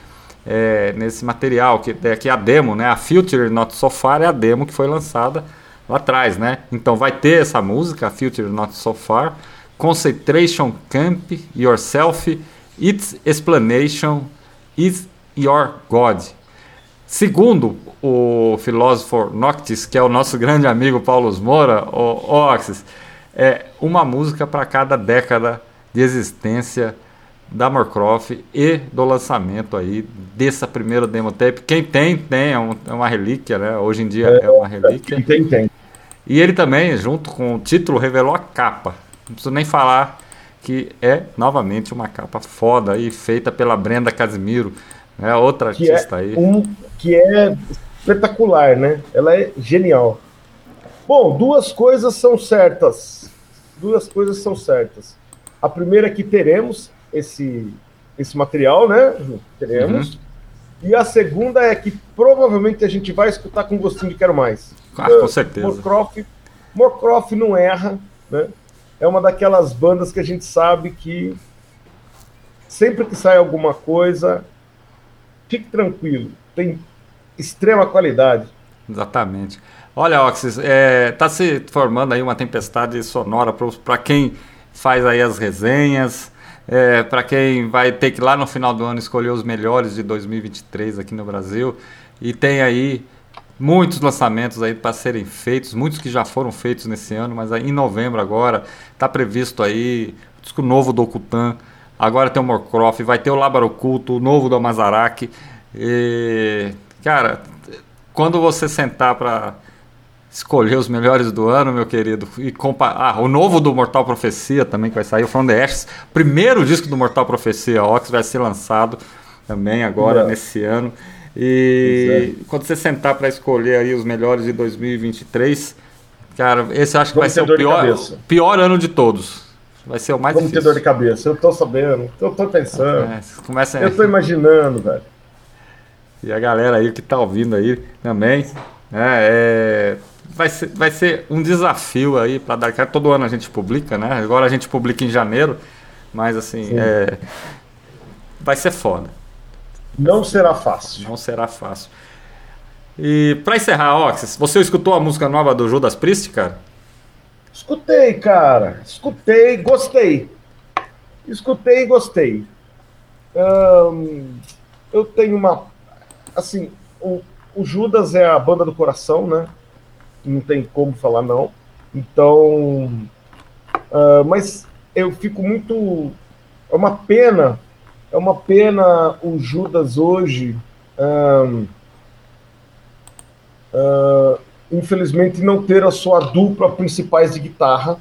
é, nesse material, que é, que é a demo, né? A Future Not So Far é a demo que foi lançada lá atrás, né? Então vai ter essa música, a Future Not So Far, Concentration Camp, Yourself, Its Explanation is Your God. Segundo o filósofo Noctis, que é o nosso grande amigo Paulo Moura, o é uma música para cada década de existência da Morcroft e do lançamento aí dessa primeira demo tape. Quem tem, tem, é, um- é uma relíquia, né? Hoje em dia é uma relíquia. Tem, tem. E ele também, junto com o título, revelou a capa. Não preciso nem falar que é novamente uma capa foda aí, feita pela Brenda Casimiro, né? outra Que artista é, aí. um, que é espetacular, né? Ela é genial. Bom, duas coisas são certas. Duas coisas são certas. A primeira é que teremos esse, esse material, né? Teremos. Uhum. E a segunda é que provavelmente a gente vai escutar com gostinho de quero mais. Ah, com certeza. Morcroft, Morcroft não erra, né? É uma daquelas bandas que a gente sabe que sempre que sai alguma coisa, fique tranquilo, tem extrema qualidade. Exatamente. Olha, Oxys, é, tá se formando aí uma tempestade sonora para quem faz aí as resenhas, é, para quem vai ter que lá no final do ano escolher os melhores de 2023 aqui no Brasil. E tem aí muitos lançamentos aí para serem feitos, muitos que já foram feitos nesse ano, mas aí em novembro agora está previsto aí o disco novo do Okutan, agora tem o Morcroft, vai ter o Lábaro Oculto, o novo do Amazaraki. E, cara, quando você sentar para escolher os melhores do ano, meu querido, e comparar. Ah, o novo do Mortal Profecia também que vai sair, o From the Ashes. Primeiro disco do Mortal Profecia, Ox, vai ser lançado também agora É. nesse ano. E quando você sentar para escolher aí os melhores de 2023, cara, esse eu acho que Vamos vai ter ser o pior, pior ano de todos. Vai ser o mais Vamos ter difícil. dor de cabeça. Eu tô sabendo, eu tô pensando, É, começa eu tô imaginando, velho. E a galera aí que tá ouvindo aí também, né, é, vai, ser, vai ser um desafio aí para dar cara. Todo ano a gente publica, né? Agora a gente publica em janeiro, mas assim, Sim. é, vai ser foda. Não será fácil. Não será fácil. E para encerrar, Oxys, você escutou a música nova do Judas Priest, cara? Escutei, cara. Escutei, gostei. Escutei e gostei. Eu tenho uma. Assim, o, o Judas é a banda do coração, né? Não tem como falar não. Então. ah, mas eu fico muito. É uma pena. É uma pena o Judas hoje. ahn, ah, infelizmente, não ter a sua dupla principais de guitarra.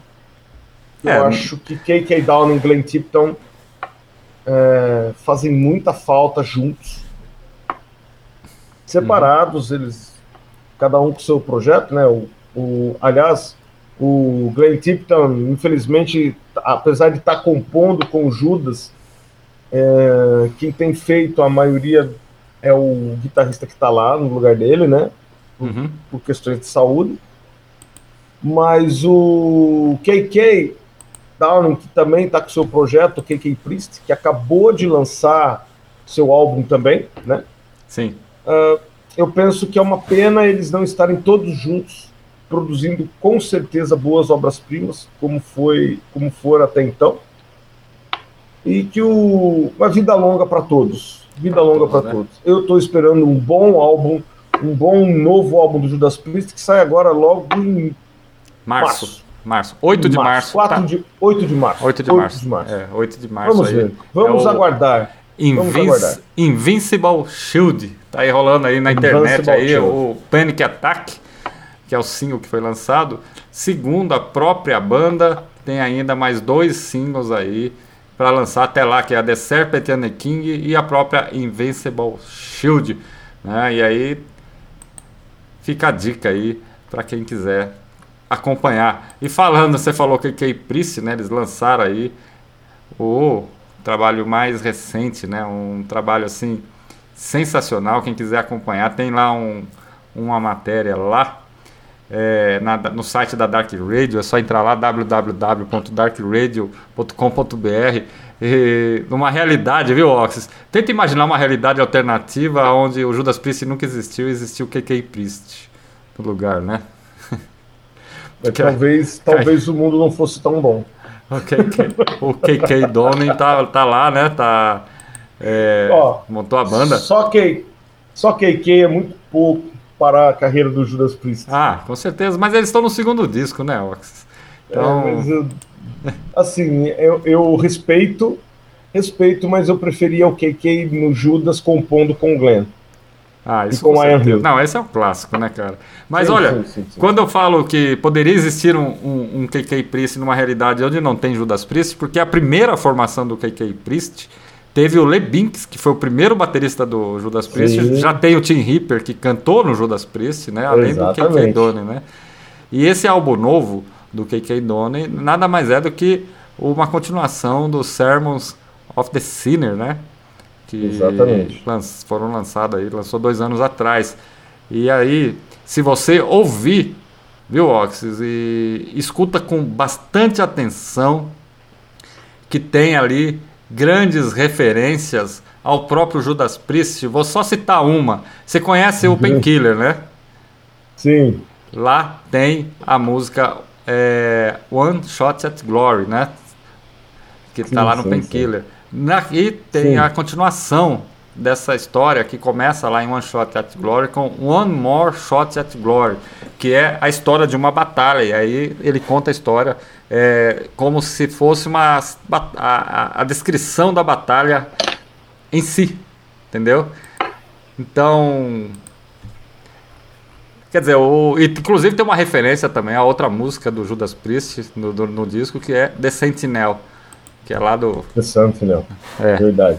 Eu É. acho que KK Downing e Glenn Tipton é, fazem muita falta juntos. Separados, eles, cada um com seu projeto, né? O, o, aliás, o Glenn Tipton, infelizmente, apesar de estar compondo com o Judas, é, quem tem feito a maioria é o guitarrista que está lá no lugar dele, né? Uhum. por questões de saúde. Mas o KK Downing, que também está com seu projeto, o KK Priest, que acabou de lançar seu álbum também, né? Sim. Ah, eu penso que é uma pena eles não estarem todos juntos produzindo com certeza boas obras-primas, como foi, como for até então. E que o uma vida longa para todos, vida longa para né? todos. Eu estou esperando um bom álbum, um bom novo álbum do Judas Priest que sai agora logo em Março. Março. Março. 8 de março. 4 tá. de 8 de março. 8 de março. É, 8 de março Vamos aí. ver. Vamos É aguardar. Vamos Invinci- aguardar. Invincible Shield. Tá aí rolando aí na internet aí o Panic Attack, que é o single que foi lançado. Segundo a própria banda, tem ainda mais dois singles aí para lançar até lá, que é a The Serpent and the King e a própria Invincible Shield. Né? E aí fica a dica aí para quem quiser acompanhar. E falando, você falou que que Priest, né? Eles lançaram aí o trabalho mais recente, né? Um trabalho assim sensacional. Quem quiser acompanhar, tem lá um, uma matéria lá é, na- no site da Dark Radio. É só entrar lá www.darkradio.com.br. E numa realidade, viu, Oxys? Tenta imaginar uma realidade alternativa onde o Judas Priest nunca existiu e existiu o KK Priest no lugar, né? Mas talvez, talvez o mundo não fosse tão bom. O KK, o KK tá, tá lá, né? Tá, é, Ó, montou a banda. Só que só KK é muito pouco para a carreira do Judas Priest. Ah, com certeza. Mas eles estão no segundo disco, né, Ox? Então, É, mas eu- assim, eu, eu respeito, respeito, mas eu preferia o KK no Judas compondo com o Glenn. ah, isso e com Iron. Hill. Não, esse é um clássico, né, cara? Mas Sim, olha, sim, sim. quando eu falo que poderia existir um, um, um KK Priest numa realidade onde não tem Judas Priest, porque a primeira formação do KK Priest teve o Le Binks, que foi o primeiro baterista do Judas Priest, Sim. já tem o Tim Ripper, que cantou no Judas Priest, né? Além do KK Exatamente. Donen, né? E esse álbum novo do KK Donen nada mais é do que uma continuação dos Sermons of the Sinner, né? Que Exatamente. lanç- foram lançados aí, lançou dois anos atrás. E aí, se você ouvir, viu, Oxys, e escuta com bastante atenção, que tem ali grandes referências ao próprio Judas Priest. Vou só citar uma. Você conhece o Painkiller, né? Sim, Lá tem a música é, One Shot at Glory, né? Que tá Sim, lá no Painkiller. E tem Sim. a continuação dessa história que começa lá em One Shot at Glory com One More Shot at Glory, que é a história de uma batalha. E aí ele conta a história é, como se fosse uma a, a- descrição da batalha em si, entendeu? Então Quer dizer, o, inclusive tem uma referência também a outra música do Judas Priest no, do- no disco que é The Sentinel, que é lá do. The Sentinel. É. Verdade.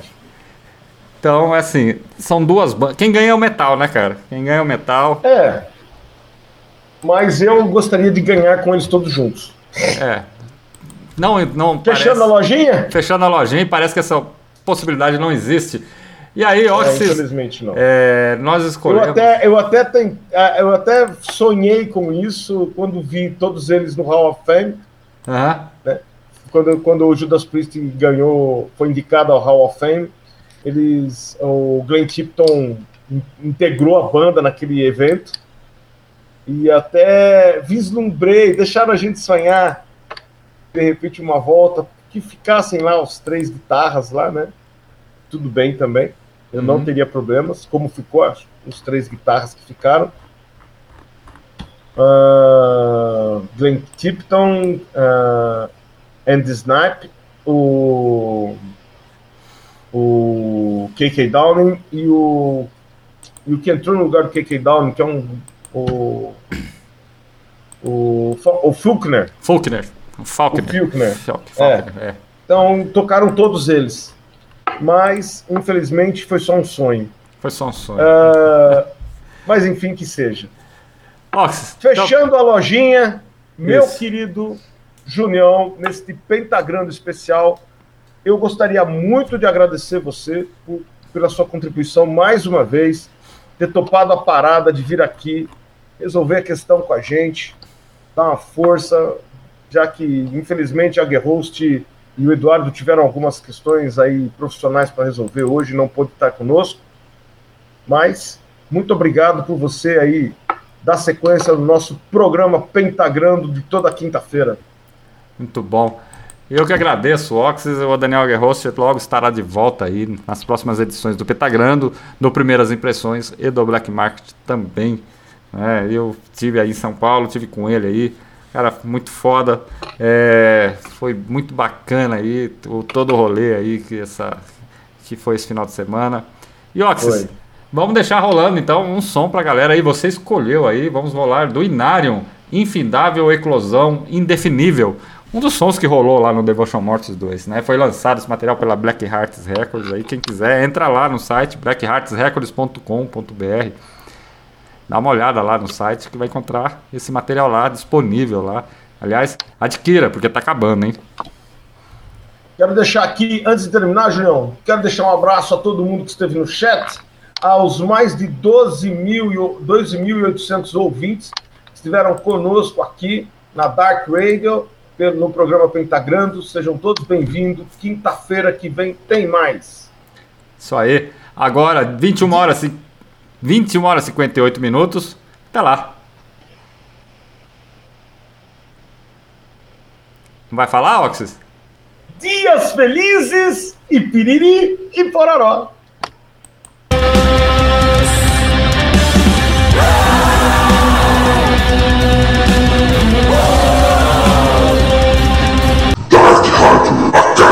Então, é assim, são duas bandas. Quem ganha é o metal, né, cara? Quem ganha é o metal. É. Mas eu gostaria de ganhar com eles todos juntos. É. Não, não Fechando a parece, lojinha? fechando a lojinha, parece que essa possibilidade não existe. E aí, É, Oxys, infelizmente não. é, nós Eu escolhemos. até, eu, até ten- ah, eu até sonhei com isso quando vi todos eles no Hall of Fame. Aham. Quando, quando o Judas Priest ganhou, foi indicado ao Hall of Fame, eles, o Glenn Tipton in- integrou a banda naquele evento e até vislumbrei, deixaram a gente sonhar de repente uma volta que ficassem lá os três guitarras lá, né? Tudo bem também, eu não Uhum. teria problemas, como ficou as- os três guitarras que ficaram. Ah, Glenn Tipton, ah, Andy Snipe, o, o KK Downing e o, e o que entrou no lugar do KK Downing, que é um. O, o, o Faulkner. Faulkner. Faulkner. O Faulkner. Faulkner, Faulkner, é. Então, tocaram todos eles. Mas, infelizmente, foi só um sonho. Foi só um sonho. Ah, mas, enfim, que seja. Então- Fechando a lojinha, meu Isso. querido Junião, neste pentagrando especial, eu gostaria muito de agradecer você por- pela sua contribuição mais uma vez, ter topado a parada de vir aqui, resolver a questão com a gente, dar uma força, já que infelizmente a Guerhost e o Eduardo tiveram algumas questões aí profissionais para resolver hoje, não pôde estar conosco. Mas muito obrigado por você aí dar sequência no nosso programa Pentagrando de toda quinta-feira. Muito bom. Eu que agradeço, Oxys. O Daniel Guerrost logo estará de volta aí nas próximas edições do Petagrando, do Primeiras Impressões e do Black Market também. né? eu tive aí em São Paulo, tive com ele aí. Cara, muito foda. É, foi muito bacana aí, o, todo o rolê aí que, essa, que foi esse final de semana. E Oxys, Foi. vamos deixar rolando então um som pra galera aí. Você escolheu aí, vamos rolar do Inarium, Infindável Eclosão Indefinível. Um dos sons que rolou lá no Devotion Mortis 2, né? Foi lançado esse material pela Black Hearts Records aí. Quem quiser, entra lá no site blackheartsrecords.com.br. Dá uma olhada lá no site que vai encontrar esse material lá disponível lá. Aliás, adquira, porque tá acabando, hein? Quero deixar aqui, antes de terminar, Julião, quero deixar um abraço a todo mundo que esteve no chat, aos mais de 12 mil e o- 12.800 ouvintes que estiveram conosco aqui na Dark Radio, no programa Pentagrando. Sejam todos bem-vindos. Quinta-feira que vem tem mais. Isso aí. Agora, 21 horas, e- 21 horas e 58 minutos. Até lá. Não vai falar, Oxys? Dias felizes e piriri e pororó.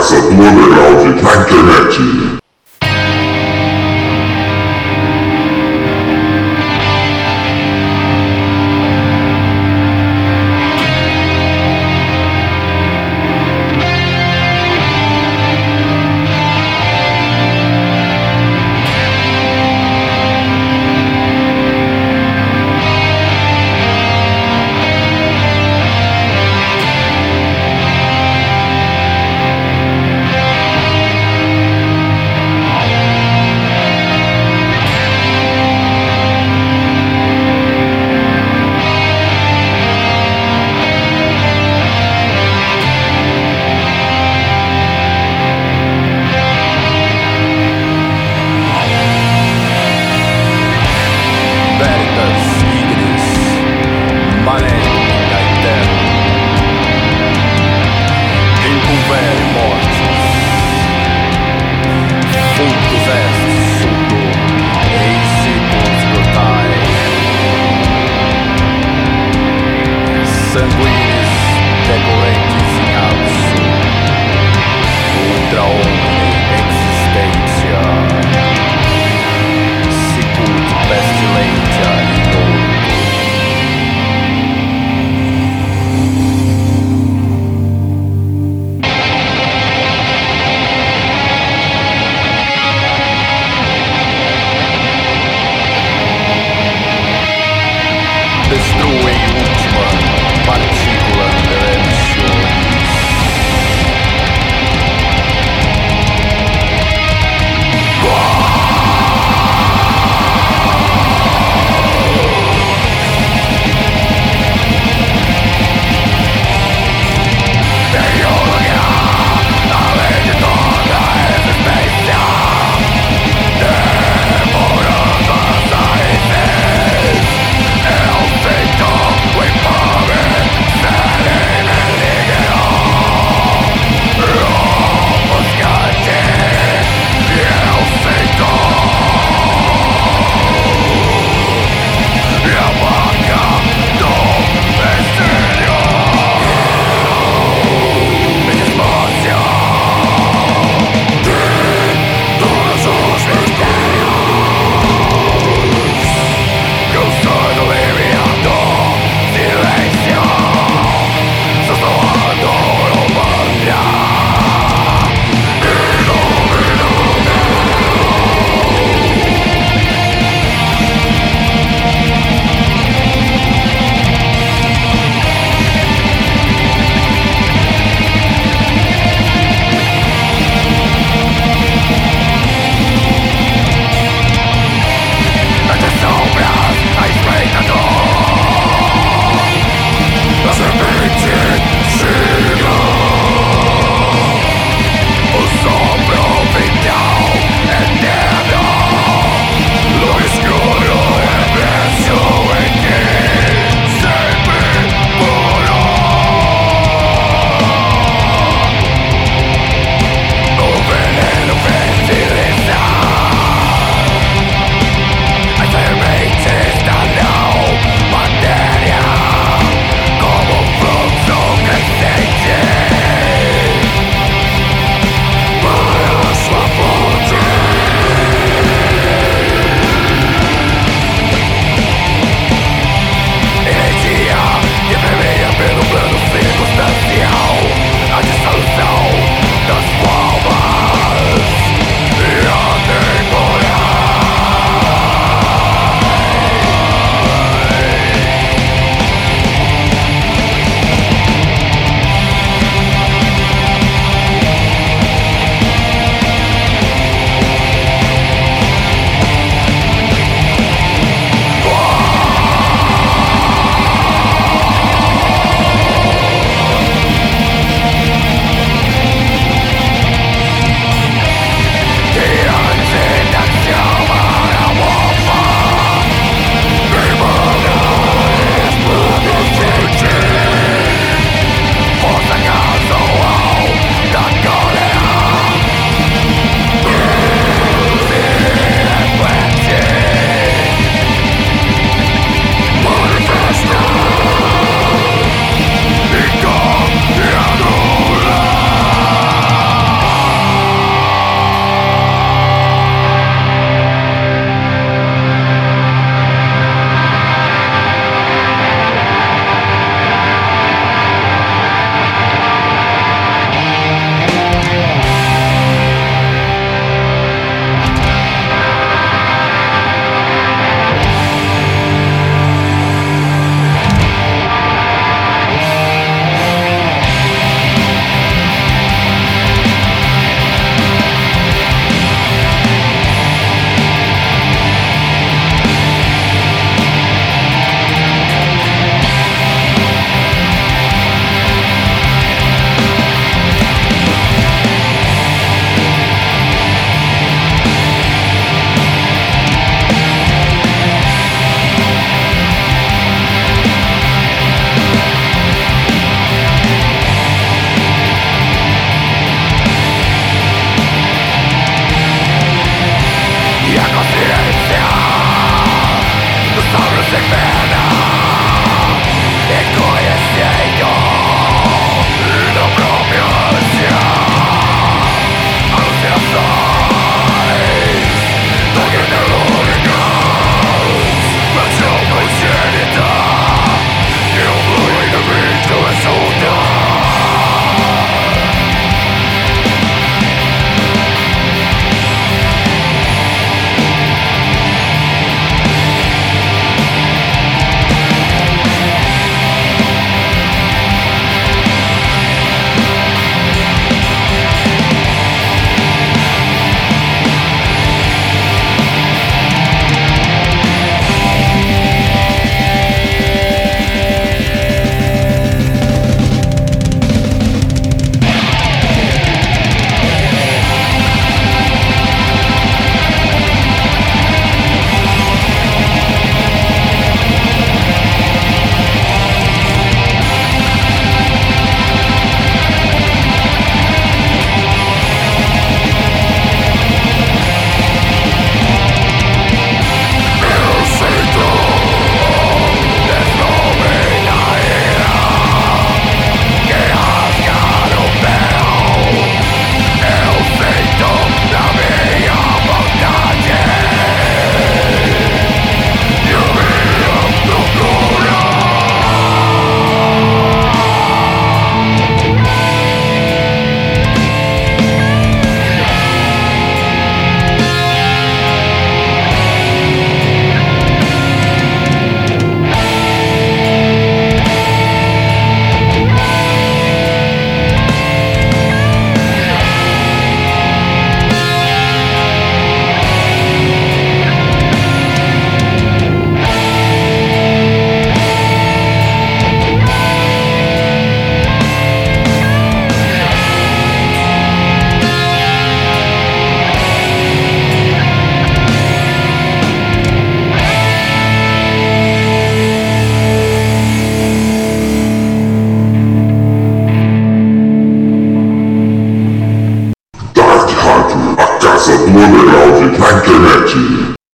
Dark Rádio, a casa do underground na internet.